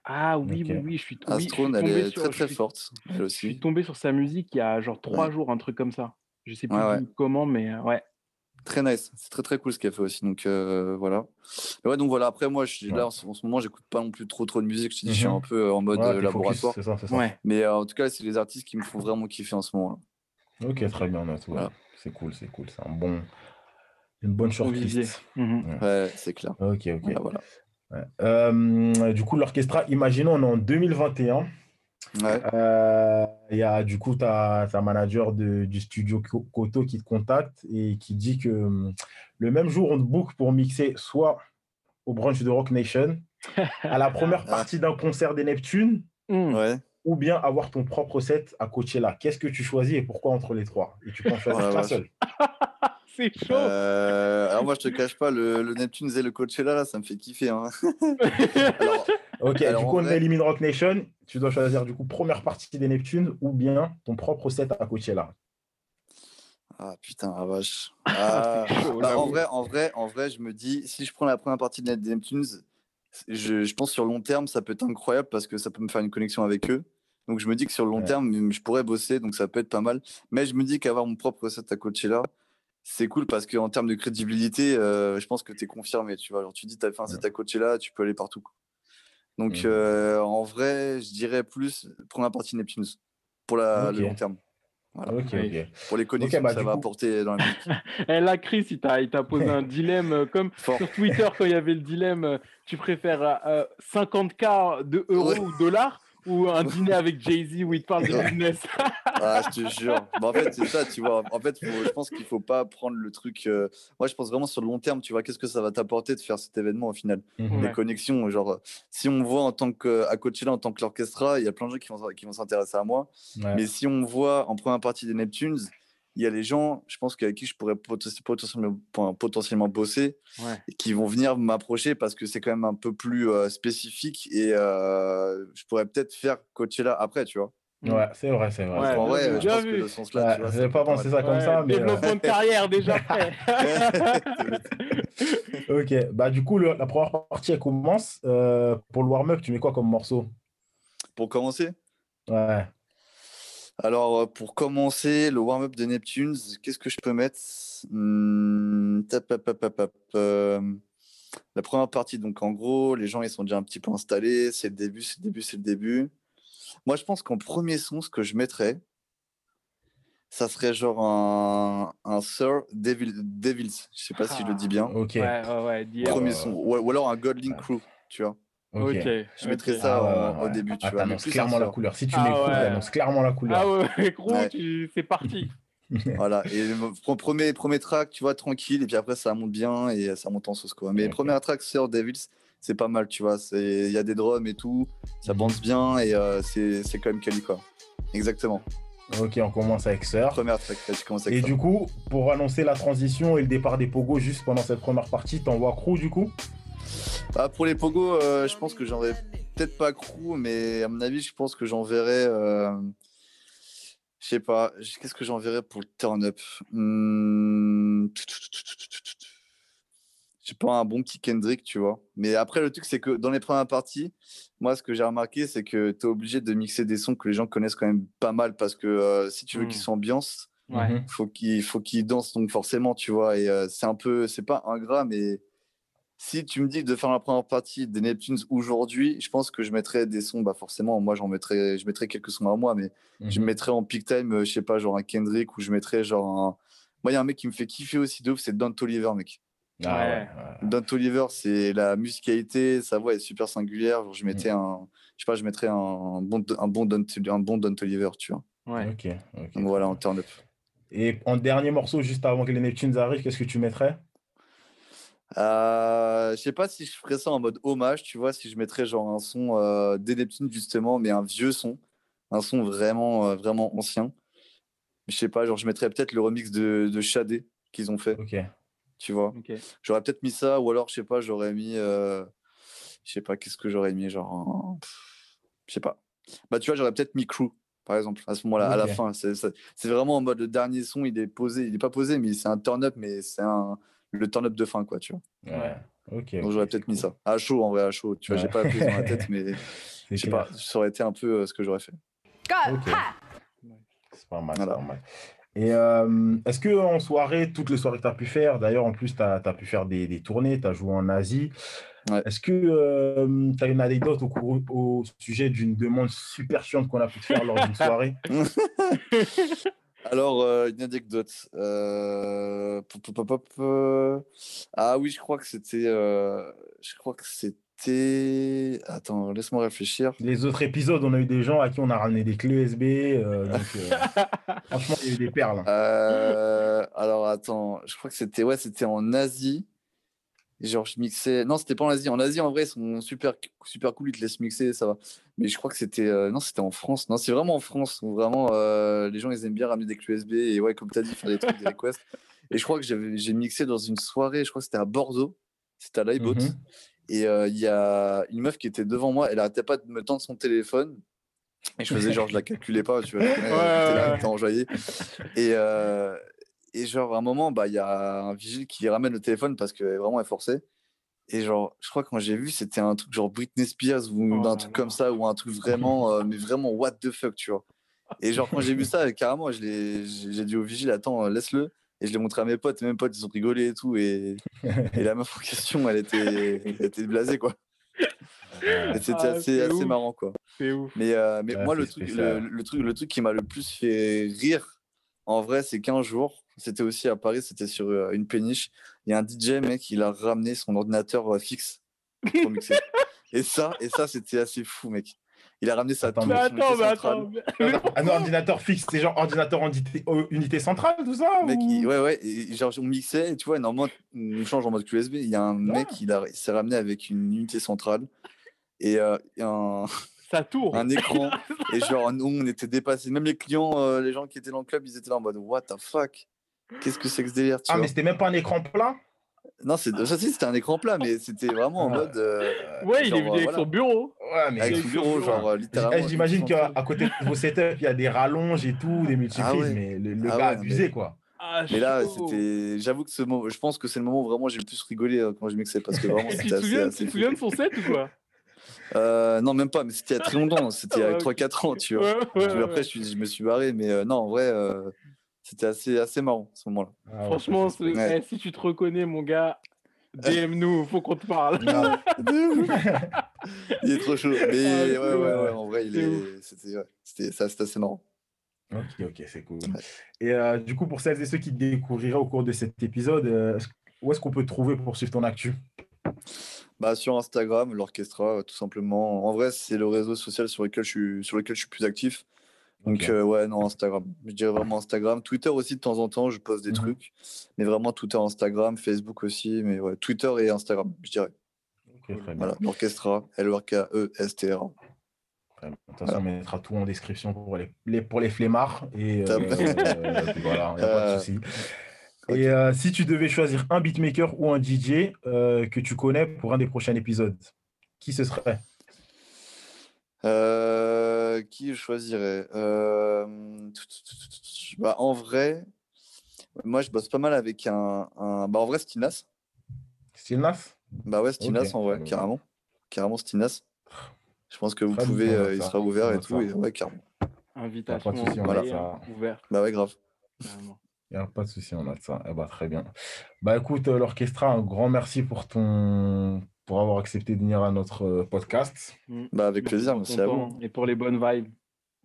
Ah oui, oui, oui, je suis, oui, je suis Astrone, elle tombé est sur, très je très suis- forte. Elle Je suis tombé sur sa musique il y a genre trois Ouais. jours, un truc comme ça. Je sais plus Ouais, comment, mais euh, ouais. Très nice. C'est très très cool ce qu'elle fait aussi. Donc euh, voilà. Et ouais, donc voilà. Après, moi, je, Ouais. là en ce, en ce moment, j'écoute pas non plus trop trop de musique. Je te dis, je suis Mhm. un peu en mode euh, focus, laboratoire. Ça, ça. Mais euh, en tout cas, c'est les artistes qui me font vraiment kiffer en ce moment. Ok, très bien. Voilà. C'est cool, c'est cool. C'est un bon, une bonne shortlist. Là. Ouais, c'est clair. Ok, ok. Voilà, voilà. Euh, du coup, l'orchestra, imaginons, on est en 2021. Ouais. Euh, Il y a du coup ta, ta manager de- du studio Koto qui te contacte et qui dit que hum, le même jour, on te book pour mixer soit au brunch de Rock Nation, à la première partie d'un concert des Neptunes. Ouais. ou bien avoir ton propre set à Coachella. Qu'est-ce que tu choisis et pourquoi entre les trois? Et tu peux en choisir la qu'un seul. C'est chaud. Euh, alors moi, je te cache pas, le, le Neptune et le Coachella, là, ça me fait kiffer. hein. alors, Ok, Alors, du coup, on vrai- élimine Rock Nation. Tu dois choisir du coup première partie des Neptunes ou bien ton propre set à Coachella. ah putain, la vache. Ah, chaud, bah, là, en oui. vrai, en vrai, en vrai, je me dis, si je prends la première partie de Net Neptunes, je, je pense sur long terme, ça peut être incroyable parce que ça peut me faire une connexion avec eux. Donc je me dis que sur le long Ouais. terme, je pourrais bosser, donc ça peut être pas mal. Mais je me dis qu'avoir mon propre set à Coachella, c'est cool parce qu'en termes de crédibilité, euh, je pense que tu es confirmé. Tu vois, genre, tu dis, tu as fait un set à Coachella, tu peux aller partout. quoi. Donc Mhm. euh, en vrai, je dirais plus première partie Neptunes pour la, le long terme. Voilà. Pour les connexions bah, que ça va coup- apporter dans la musique. Eh, là, Chris, il t'a, posé un dilemme euh, comme Fort. sur Twitter quand il y avait le dilemme tu préfères euh, 50K de euros Ouais. ou dollars ou un dîner avec Jay-Z où il te parle de business Ah, je te jure. Bah, en fait, c'est ça, tu vois. En fait, faut- je pense qu'il faut pas prendre le truc. euh, Moi, je pense vraiment sur le long terme, tu vois, qu'est-ce que ça va t'apporter de faire cet événement au final? Mhm. Les Ouais. connexions, genre, si on me voit en tant que, à Coachella, en tant que l'orchestra, il y a plein de gens qui vont, qui vont s'intéresser à moi. Ouais. Mais si on voit en première partie des Neptunes, il y a les gens, je pense qu'avec qui je pourrais potentiellement, potentiellement bosser et qui vont venir m'approcher parce que c'est quand même un peu plus euh, spécifique et euh, je pourrais peut-être faire Coachella après, tu vois. Ouais, c'est vrai, c'est vrai. en vrai, je pense que le sens là, ouais, je pas pensé ça comme ça, mais développement de carrière déjà ok, bah du coup, la première partie elle commence. pour le warm-up, tu mets quoi comme morceau? Pour commencer? Ouais. Alors, euh, pour commencer, le warm-up de Neptunes, qu'est-ce que je peux mettre? Hmm, euh, La première partie, donc en gros, les gens ils sont déjà un petit peu installés, c'est le début, c'est le début, c'est le début. Moi, je pense qu'en premier son, ce que je mettrais, ça serait genre un, un Sir Devils. Je sais pas si je le dis bien. Ok. Ouais, ouais, ouais, Premier son. Ou, alors un Godling Crew, tu vois. Ok. Je mettrais ça ah au début, tu ah, vois. clairement la couleur. Si tu ah mets ouais. annonces clairement la couleur. Ah ouais, gros, c'est parti. voilà. Et premier, premier track, tu vois, tranquille. Et puis après, ça monte bien et ça monte en sauce, quoi. Mais okay. premier track, Sir Devils, c'est pas mal, tu vois. Il y a des drums et tout. Ça mhm. bounce bien et euh, c'est quand même quali, quoi. Exactement. Ok, on commence avec Sir. Première track, tu commences avec Et du coup, pour annoncer la transition et le départ des Pogo juste pendant cette première partie, t'envoies Crew du coup? Bah, pour les Pogo, euh, je pense que j'en peut-être pas crew, mais à mon avis, je pense que j'enverrai. Euh... Je sais pas, qu'est-ce que j'enverrai pour le turn-up hmm... Je sais pas, un bon kick Kendrick, tu vois. Mais après, le truc, c'est que dans les premières parties, moi, ce que j'ai remarqué, c'est que tu es obligé de mixer des sons que les gens connaissent quand même pas mal parce que euh, si tu veux qu'ils hmm. s'ambiancent, il faut qu'ils faut qu'ils dansent donc forcément, tu vois. Et euh, c'est un peu, c'est pas ingrat, mais si tu me dis de faire la première partie des Neptunes aujourd'hui, je pense que je mettrais des sons, bah forcément, moi j'en mettrais, je mettrais quelques sons à moi, mais je mhm. mettrais en peak time, euh, je sais pas, genre un Kendrick ou je mettrais genre un. Moi, il y a un mec qui me fait kiffer aussi de ouf, c'est Don Toliver, mec. Ah ouais. Don Toliver, c'est la musicalité, sa voix est super singulière. Genre, je mhm. mettais un, je sais pas, je mettrais un bon, un bon Don, un bon Don Toliver, tu vois. Ouais. Ok. Donc voilà, en turn up. Et en dernier morceau, juste avant que les Neptunes arrivent, qu'est-ce que tu mettrais? Euh, je sais pas si je ferais ça en mode hommage, tu vois, si je mettrais genre un son euh, des Neptunes justement, mais un vieux son, un son vraiment, euh, vraiment ancien. Je sais pas, genre je mettrais peut-être le remix de, de Shadé qu'ils ont fait. Ok. Tu vois? J'aurais peut-être mis ça, ou alors je sais pas, j'aurais mis, je sais pas, qu'est-ce que j'aurais mis, genre, je sais pas. Bah tu vois, j'aurais peut-être mis Crew par exemple, à ce moment-là, à la fin. C'est vraiment en mode le dernier son, il est posé, il est pas posé, mais c'est un turn-up, mais c'est un le turn-up de fin, quoi, tu vois. Ouais. Ok. Donc j'aurais peut-être mis ça. À chaud, en vrai, à chaud. Tu vois, j'ai pas la prise dans la tête, mais je sais pas, ça aurait été un peu euh, ce que j'aurais fait. Okay. C'est pas mal, voilà. pas mal. Et euh, est-ce que en soirée, toutes les soirées que tu as pu faire, d'ailleurs en plus tu as, as, pu faire des, des tournées, tu as joué en Asie, ouais. est-ce que euh, tu as une anecdote au, au sujet d'une demande super chiante qu'on a pu te faire lors d'une soirée? Alors, euh, une anecdote. Euh... Pop, pop, pop, euh... Ah oui, je crois que c'était. Euh... Je crois que c'était. Attends, laisse-moi réfléchir. Les autres épisodes, on a eu des gens à qui on a ramené des clés USB. Donc, franchement, il y a eu des perles. alors, attends, je crois que c'était ouais, c'était en Asie. Genre, je mixais. Non, c'était pas en Asie. En Asie, en vrai, ils sont super, super cool. Ils te laissent mixer, ça va. Mais je crois que c'était. Euh, non, c'était en France. Non, c'est vraiment en France où vraiment euh, les gens, ils aiment bien ramener des clés USB et, ouais, comme tu as dit, faire des trucs, des requests. Et je crois que j'ai mixé dans une soirée, je crois que c'était à Bordeaux. C'était à l'iBot. Mm Et euh, il y a une meuf qui était devant moi. Elle arrêtait pas de me tendre son téléphone. Et je faisais genre, je la calculais pas, tu vois. Elle était enjoyée. Et, et genre, à un moment, bah, il y a un vigile qui ramène le téléphone parce que vraiment, elle forçait. Et genre, je crois que quand j'ai vu, c'était un truc genre Britney Spears ou oh un truc comme ça, ou un truc vraiment, euh, mais vraiment what the fuck, tu vois? Et genre, quand j'ai vu ça, carrément, j'ai dit au vigile, attends, laisse-le. Et je l'ai montré à mes potes, et mes potes, ils ont rigolé et tout. Et, et la meuf en question, elle était, elle était blasée, quoi. Et c'était ah, assez, assez marrant, quoi. Ouf. Mais, euh, mais moi, le truc, le, le, truc, le truc qui m'a le plus fait rire, en vrai, c'est qu'un jour, c'était aussi à Paris, c'était sur euh, une péniche. Il y a un DJ, mec, il a ramené son ordinateur euh, fixe pour mixer. et ça, et ça c'était assez fou, mec. Il a ramené sa attends, mais attends, mais attends. Un ordinateur fixe, c'est genre ordinateur unité, unité centrale, tout ça mec, Ouais, ouais. Et genre, on mixait, et tu vois, normalement, on change en mode QSB. Il y a un mec, il, a, s'est ramené avec une unité centrale. Et, euh, un... Ça tourne. un écran. et genre, nous, on était dépassés. Même les clients, euh, les gens qui étaient dans le club, ils étaient là en mode What the fuck? Qu'est-ce que c'est que ce délire tu Ah, vois mais c'était même pas un écran plat Non, c'est ça, si, c'était un écran plat, mais c'était vraiment en Ah. mode. euh, Ouais, il est genre, venu avec voilà. son bureau. Ouais, mais Avec son bureau, genre, euh, littéralement. Eh, J'imagine qu'à à côté de vos setups, il y a des rallonges et tout, des multiprises, Ah ouais. mais le, le Ah gars ouais, abusé, mais- quoi. Ah, Mais là, chaud. c'était. J'avoue que ce moment, je pense que c'est le moment où vraiment j'ai le plus rigolé euh, quand je mixais parce que vraiment tu c'était te assez. souviens, tu assez te fou. souviens de son set ou quoi Euh, non, même pas, mais c'était il y a très longtemps. C'était il y a Ouais, 3-4 ans, tu vois. Ouais, Puis ouais, ouais. Après, je, suis- je me suis barré, mais euh, non, en vrai, euh, c'était assez, assez marrant ce moment-là. Ah Franchement, ça, ce- Ouais. eh, si tu te reconnais, mon gars, DM-nous, faut qu'on te parle. il est trop chaud. Mais Ah, ouais, c'est ouais, ouais, en vrai, il C'est est. C'était ouais, c'était- ça, c'était assez marrant. Ok, ok, c'est cool. Ouais. Et euh, du coup, pour celles et ceux qui te découvriraient au cours de cet épisode, euh, où est-ce qu'on peut te trouver pour suivre ton actu? Bah, sur Instagram, l'orchestra, euh, tout simplement. En vrai, c'est le réseau social sur lequel je suis, sur lequel je suis plus actif. Donc, euh, ouais, non, Instagram. Je dirais vraiment Instagram. Twitter aussi, de temps en temps, je poste des Mhm. trucs. Mais vraiment, est Instagram, Facebook aussi. Mais ouais, Twitter et Instagram, je dirais. Ok, très bien. Voilà. Très bien. De toute façon, on mettra tout en description pour les, les- pour les flemmards. Et euh, puis voilà, il n'y a pas de Euh, souci. Et euh, si tu devais choisir un beatmaker ou un DJ euh, que tu connais pour un des prochains épisodes, qui ce serait? Euh, qui je choisirais? Euh, bah, En vrai, moi, je bosse pas mal avec un. un- Bah, en vrai, Stinas. Stilnas Bah ouais, Stinas, en vrai, carrément. Carrément, Stinas. Je pense que vous Très pouvez, euh, il sera ouvert et tout. Et ouais, carrément. Invitation Pas de souci, on Voilà. ça. hein, ouverte. Bah ouais, grave. carrément. Il n'y a pas de souci, on note ça. Eh ben, très bien. Bah écoute, euh, l'orchestra, un grand merci pour ton pour avoir accepté de venir à notre euh, podcast. Mm. Bah, avec plaisir, merci à vous. Et pour les bonnes vibes.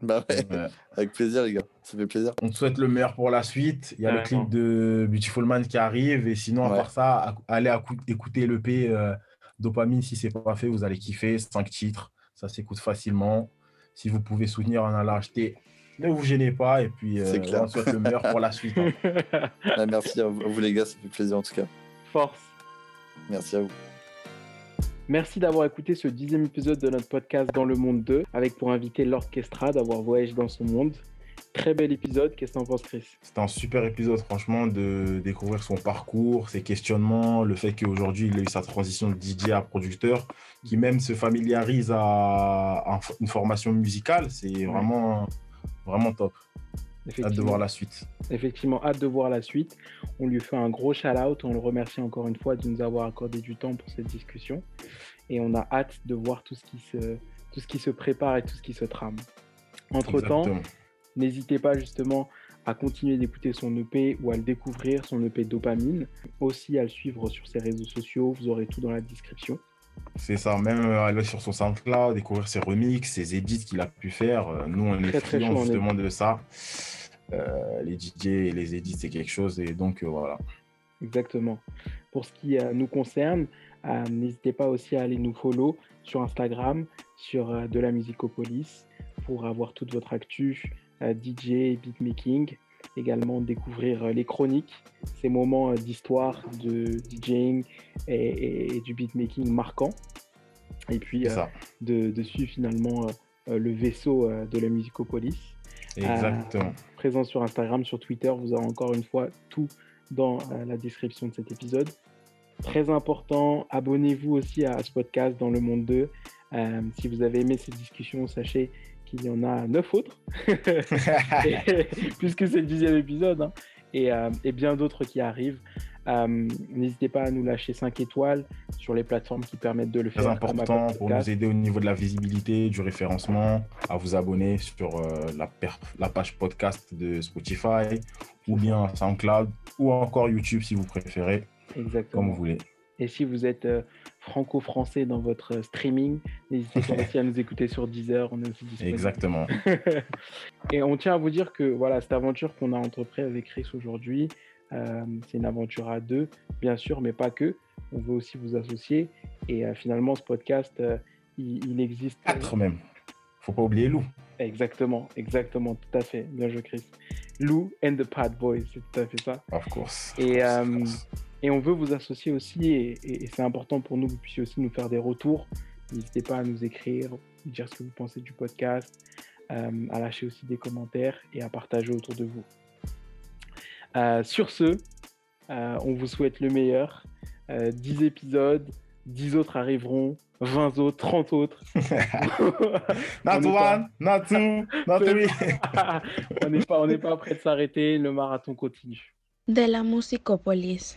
Bah ouais, Ouais. avec plaisir, les gars. Ça fait plaisir. On te souhaite le meilleur pour la suite. Il y a le clip de Beautiful Man qui arrive. Et sinon, à Ouais. part ça, allez écouter l'EP euh, Dopamine si c'est pas fait. Vous allez kiffer. Cinq titres. Ça s'écoute facilement. Si vous pouvez soutenir en allant acheter, ne vous gênez pas. Et puis, euh, clair. on te souhaite le meilleur pour la suite. hein. Ah, merci à vous, à vous, les gars, ça fait plaisir en tout cas. Force. Merci à vous. Merci d'avoir écouté ce dixième épisode de notre podcast Dans le Monde 2, avec pour invité l'orchestra d'avoir voyagé dans son monde. Très bel épisode, qu'est-ce que t'en penses Chris? C'était un super épisode, franchement, de découvrir son parcours, ses questionnements, le fait qu'aujourd'hui, il a eu sa transition de DJ à producteur, qui même se familiarise à, à une formation musicale. C'est vraiment, vraiment top. Hâte de voir la suite. Effectivement, hâte de voir la suite. On lui fait un gros shout-out. On le remercie encore une fois de nous avoir accordé du temps pour cette discussion. Et on a hâte de voir tout ce qui se, tout ce qui se prépare et tout ce qui se trame. Entre-temps, n'hésitez pas justement à continuer d'écouter son EP ou à le découvrir, son EP Dopamine. Aussi à le suivre sur ses réseaux sociaux. Vous aurez tout dans la description. C'est ça, même euh, aller sur son SoundCloud, découvrir ses remixes, ses edits qu'il a pu faire. Euh, Nous, on est friands justement de ça. Euh, les DJ et les edits, c'est quelque chose. Et donc, euh, voilà. Exactement. Pour ce qui euh, nous concerne, n'hésitez pas aussi à aller nous follow sur Instagram, sur de la Musicopolis, pour avoir toute votre actu DJ et beatmaking. Également découvrir euh, les chroniques, ces moments euh, d'histoire, de DJing et, et- et du beatmaking marquant. Et puis euh, de, de suivre finalement euh, euh, le vaisseau euh, de la Musicopolis Exactement. présent sur Instagram, sur Twitter. Vous aurez encore une fois tout dans euh, la description de cet épisode. Très important, abonnez-vous aussi à ce podcast dans le monde 2. Euh, si vous avez aimé cette discussion, sachez qu'il y en a neuf autres, Et- puisque c'est le dixième épisode, hein, et, euh, et bien d'autres qui arrivent. Euh, N'hésitez pas à nous lâcher 5 étoiles sur les plateformes qui permettent de le Très faire. comme important pour nous aider au niveau de la visibilité, du référencement, à vous abonner sur euh, la, la page podcast de Spotify ou bien SoundCloud ou encore YouTube si vous préférez, Exactement. comme vous voulez. Et si vous êtes euh, franco-français dans votre euh, streaming, n'hésitez pas aussi à nous écouter sur Deezer. On est aussi disponible. Exactement. Et on tient à vous dire que voilà, cette aventure qu'on a entreprise avec Chris aujourd'hui, euh, c'est une aventure à deux, bien sûr, mais pas que. On veut aussi vous associer. Et euh, finalement, ce podcast, il, il existe. Quatre même. Faut pas oublier Lou. Exactement, exactement, tout à fait. Bien joué, Chris. Lou and the Pad Boys, c'est tout à fait ça. Of course. Et, Of course. Et on veut vous associer aussi, et, et- et c'est important pour nous que vous puissiez aussi nous faire des retours. N'hésitez pas à nous écrire dire ce que vous pensez du podcast, à lâcher aussi des commentaires et à partager autour de vous. sur ce, on vous souhaite le meilleur. 10 épisodes, 10 autres arriveront, 20 autres, 30 autres. not one, not two, not three. on n'est pas, on pas prêt de s'arrêter, le marathon continue. De la musicopolis.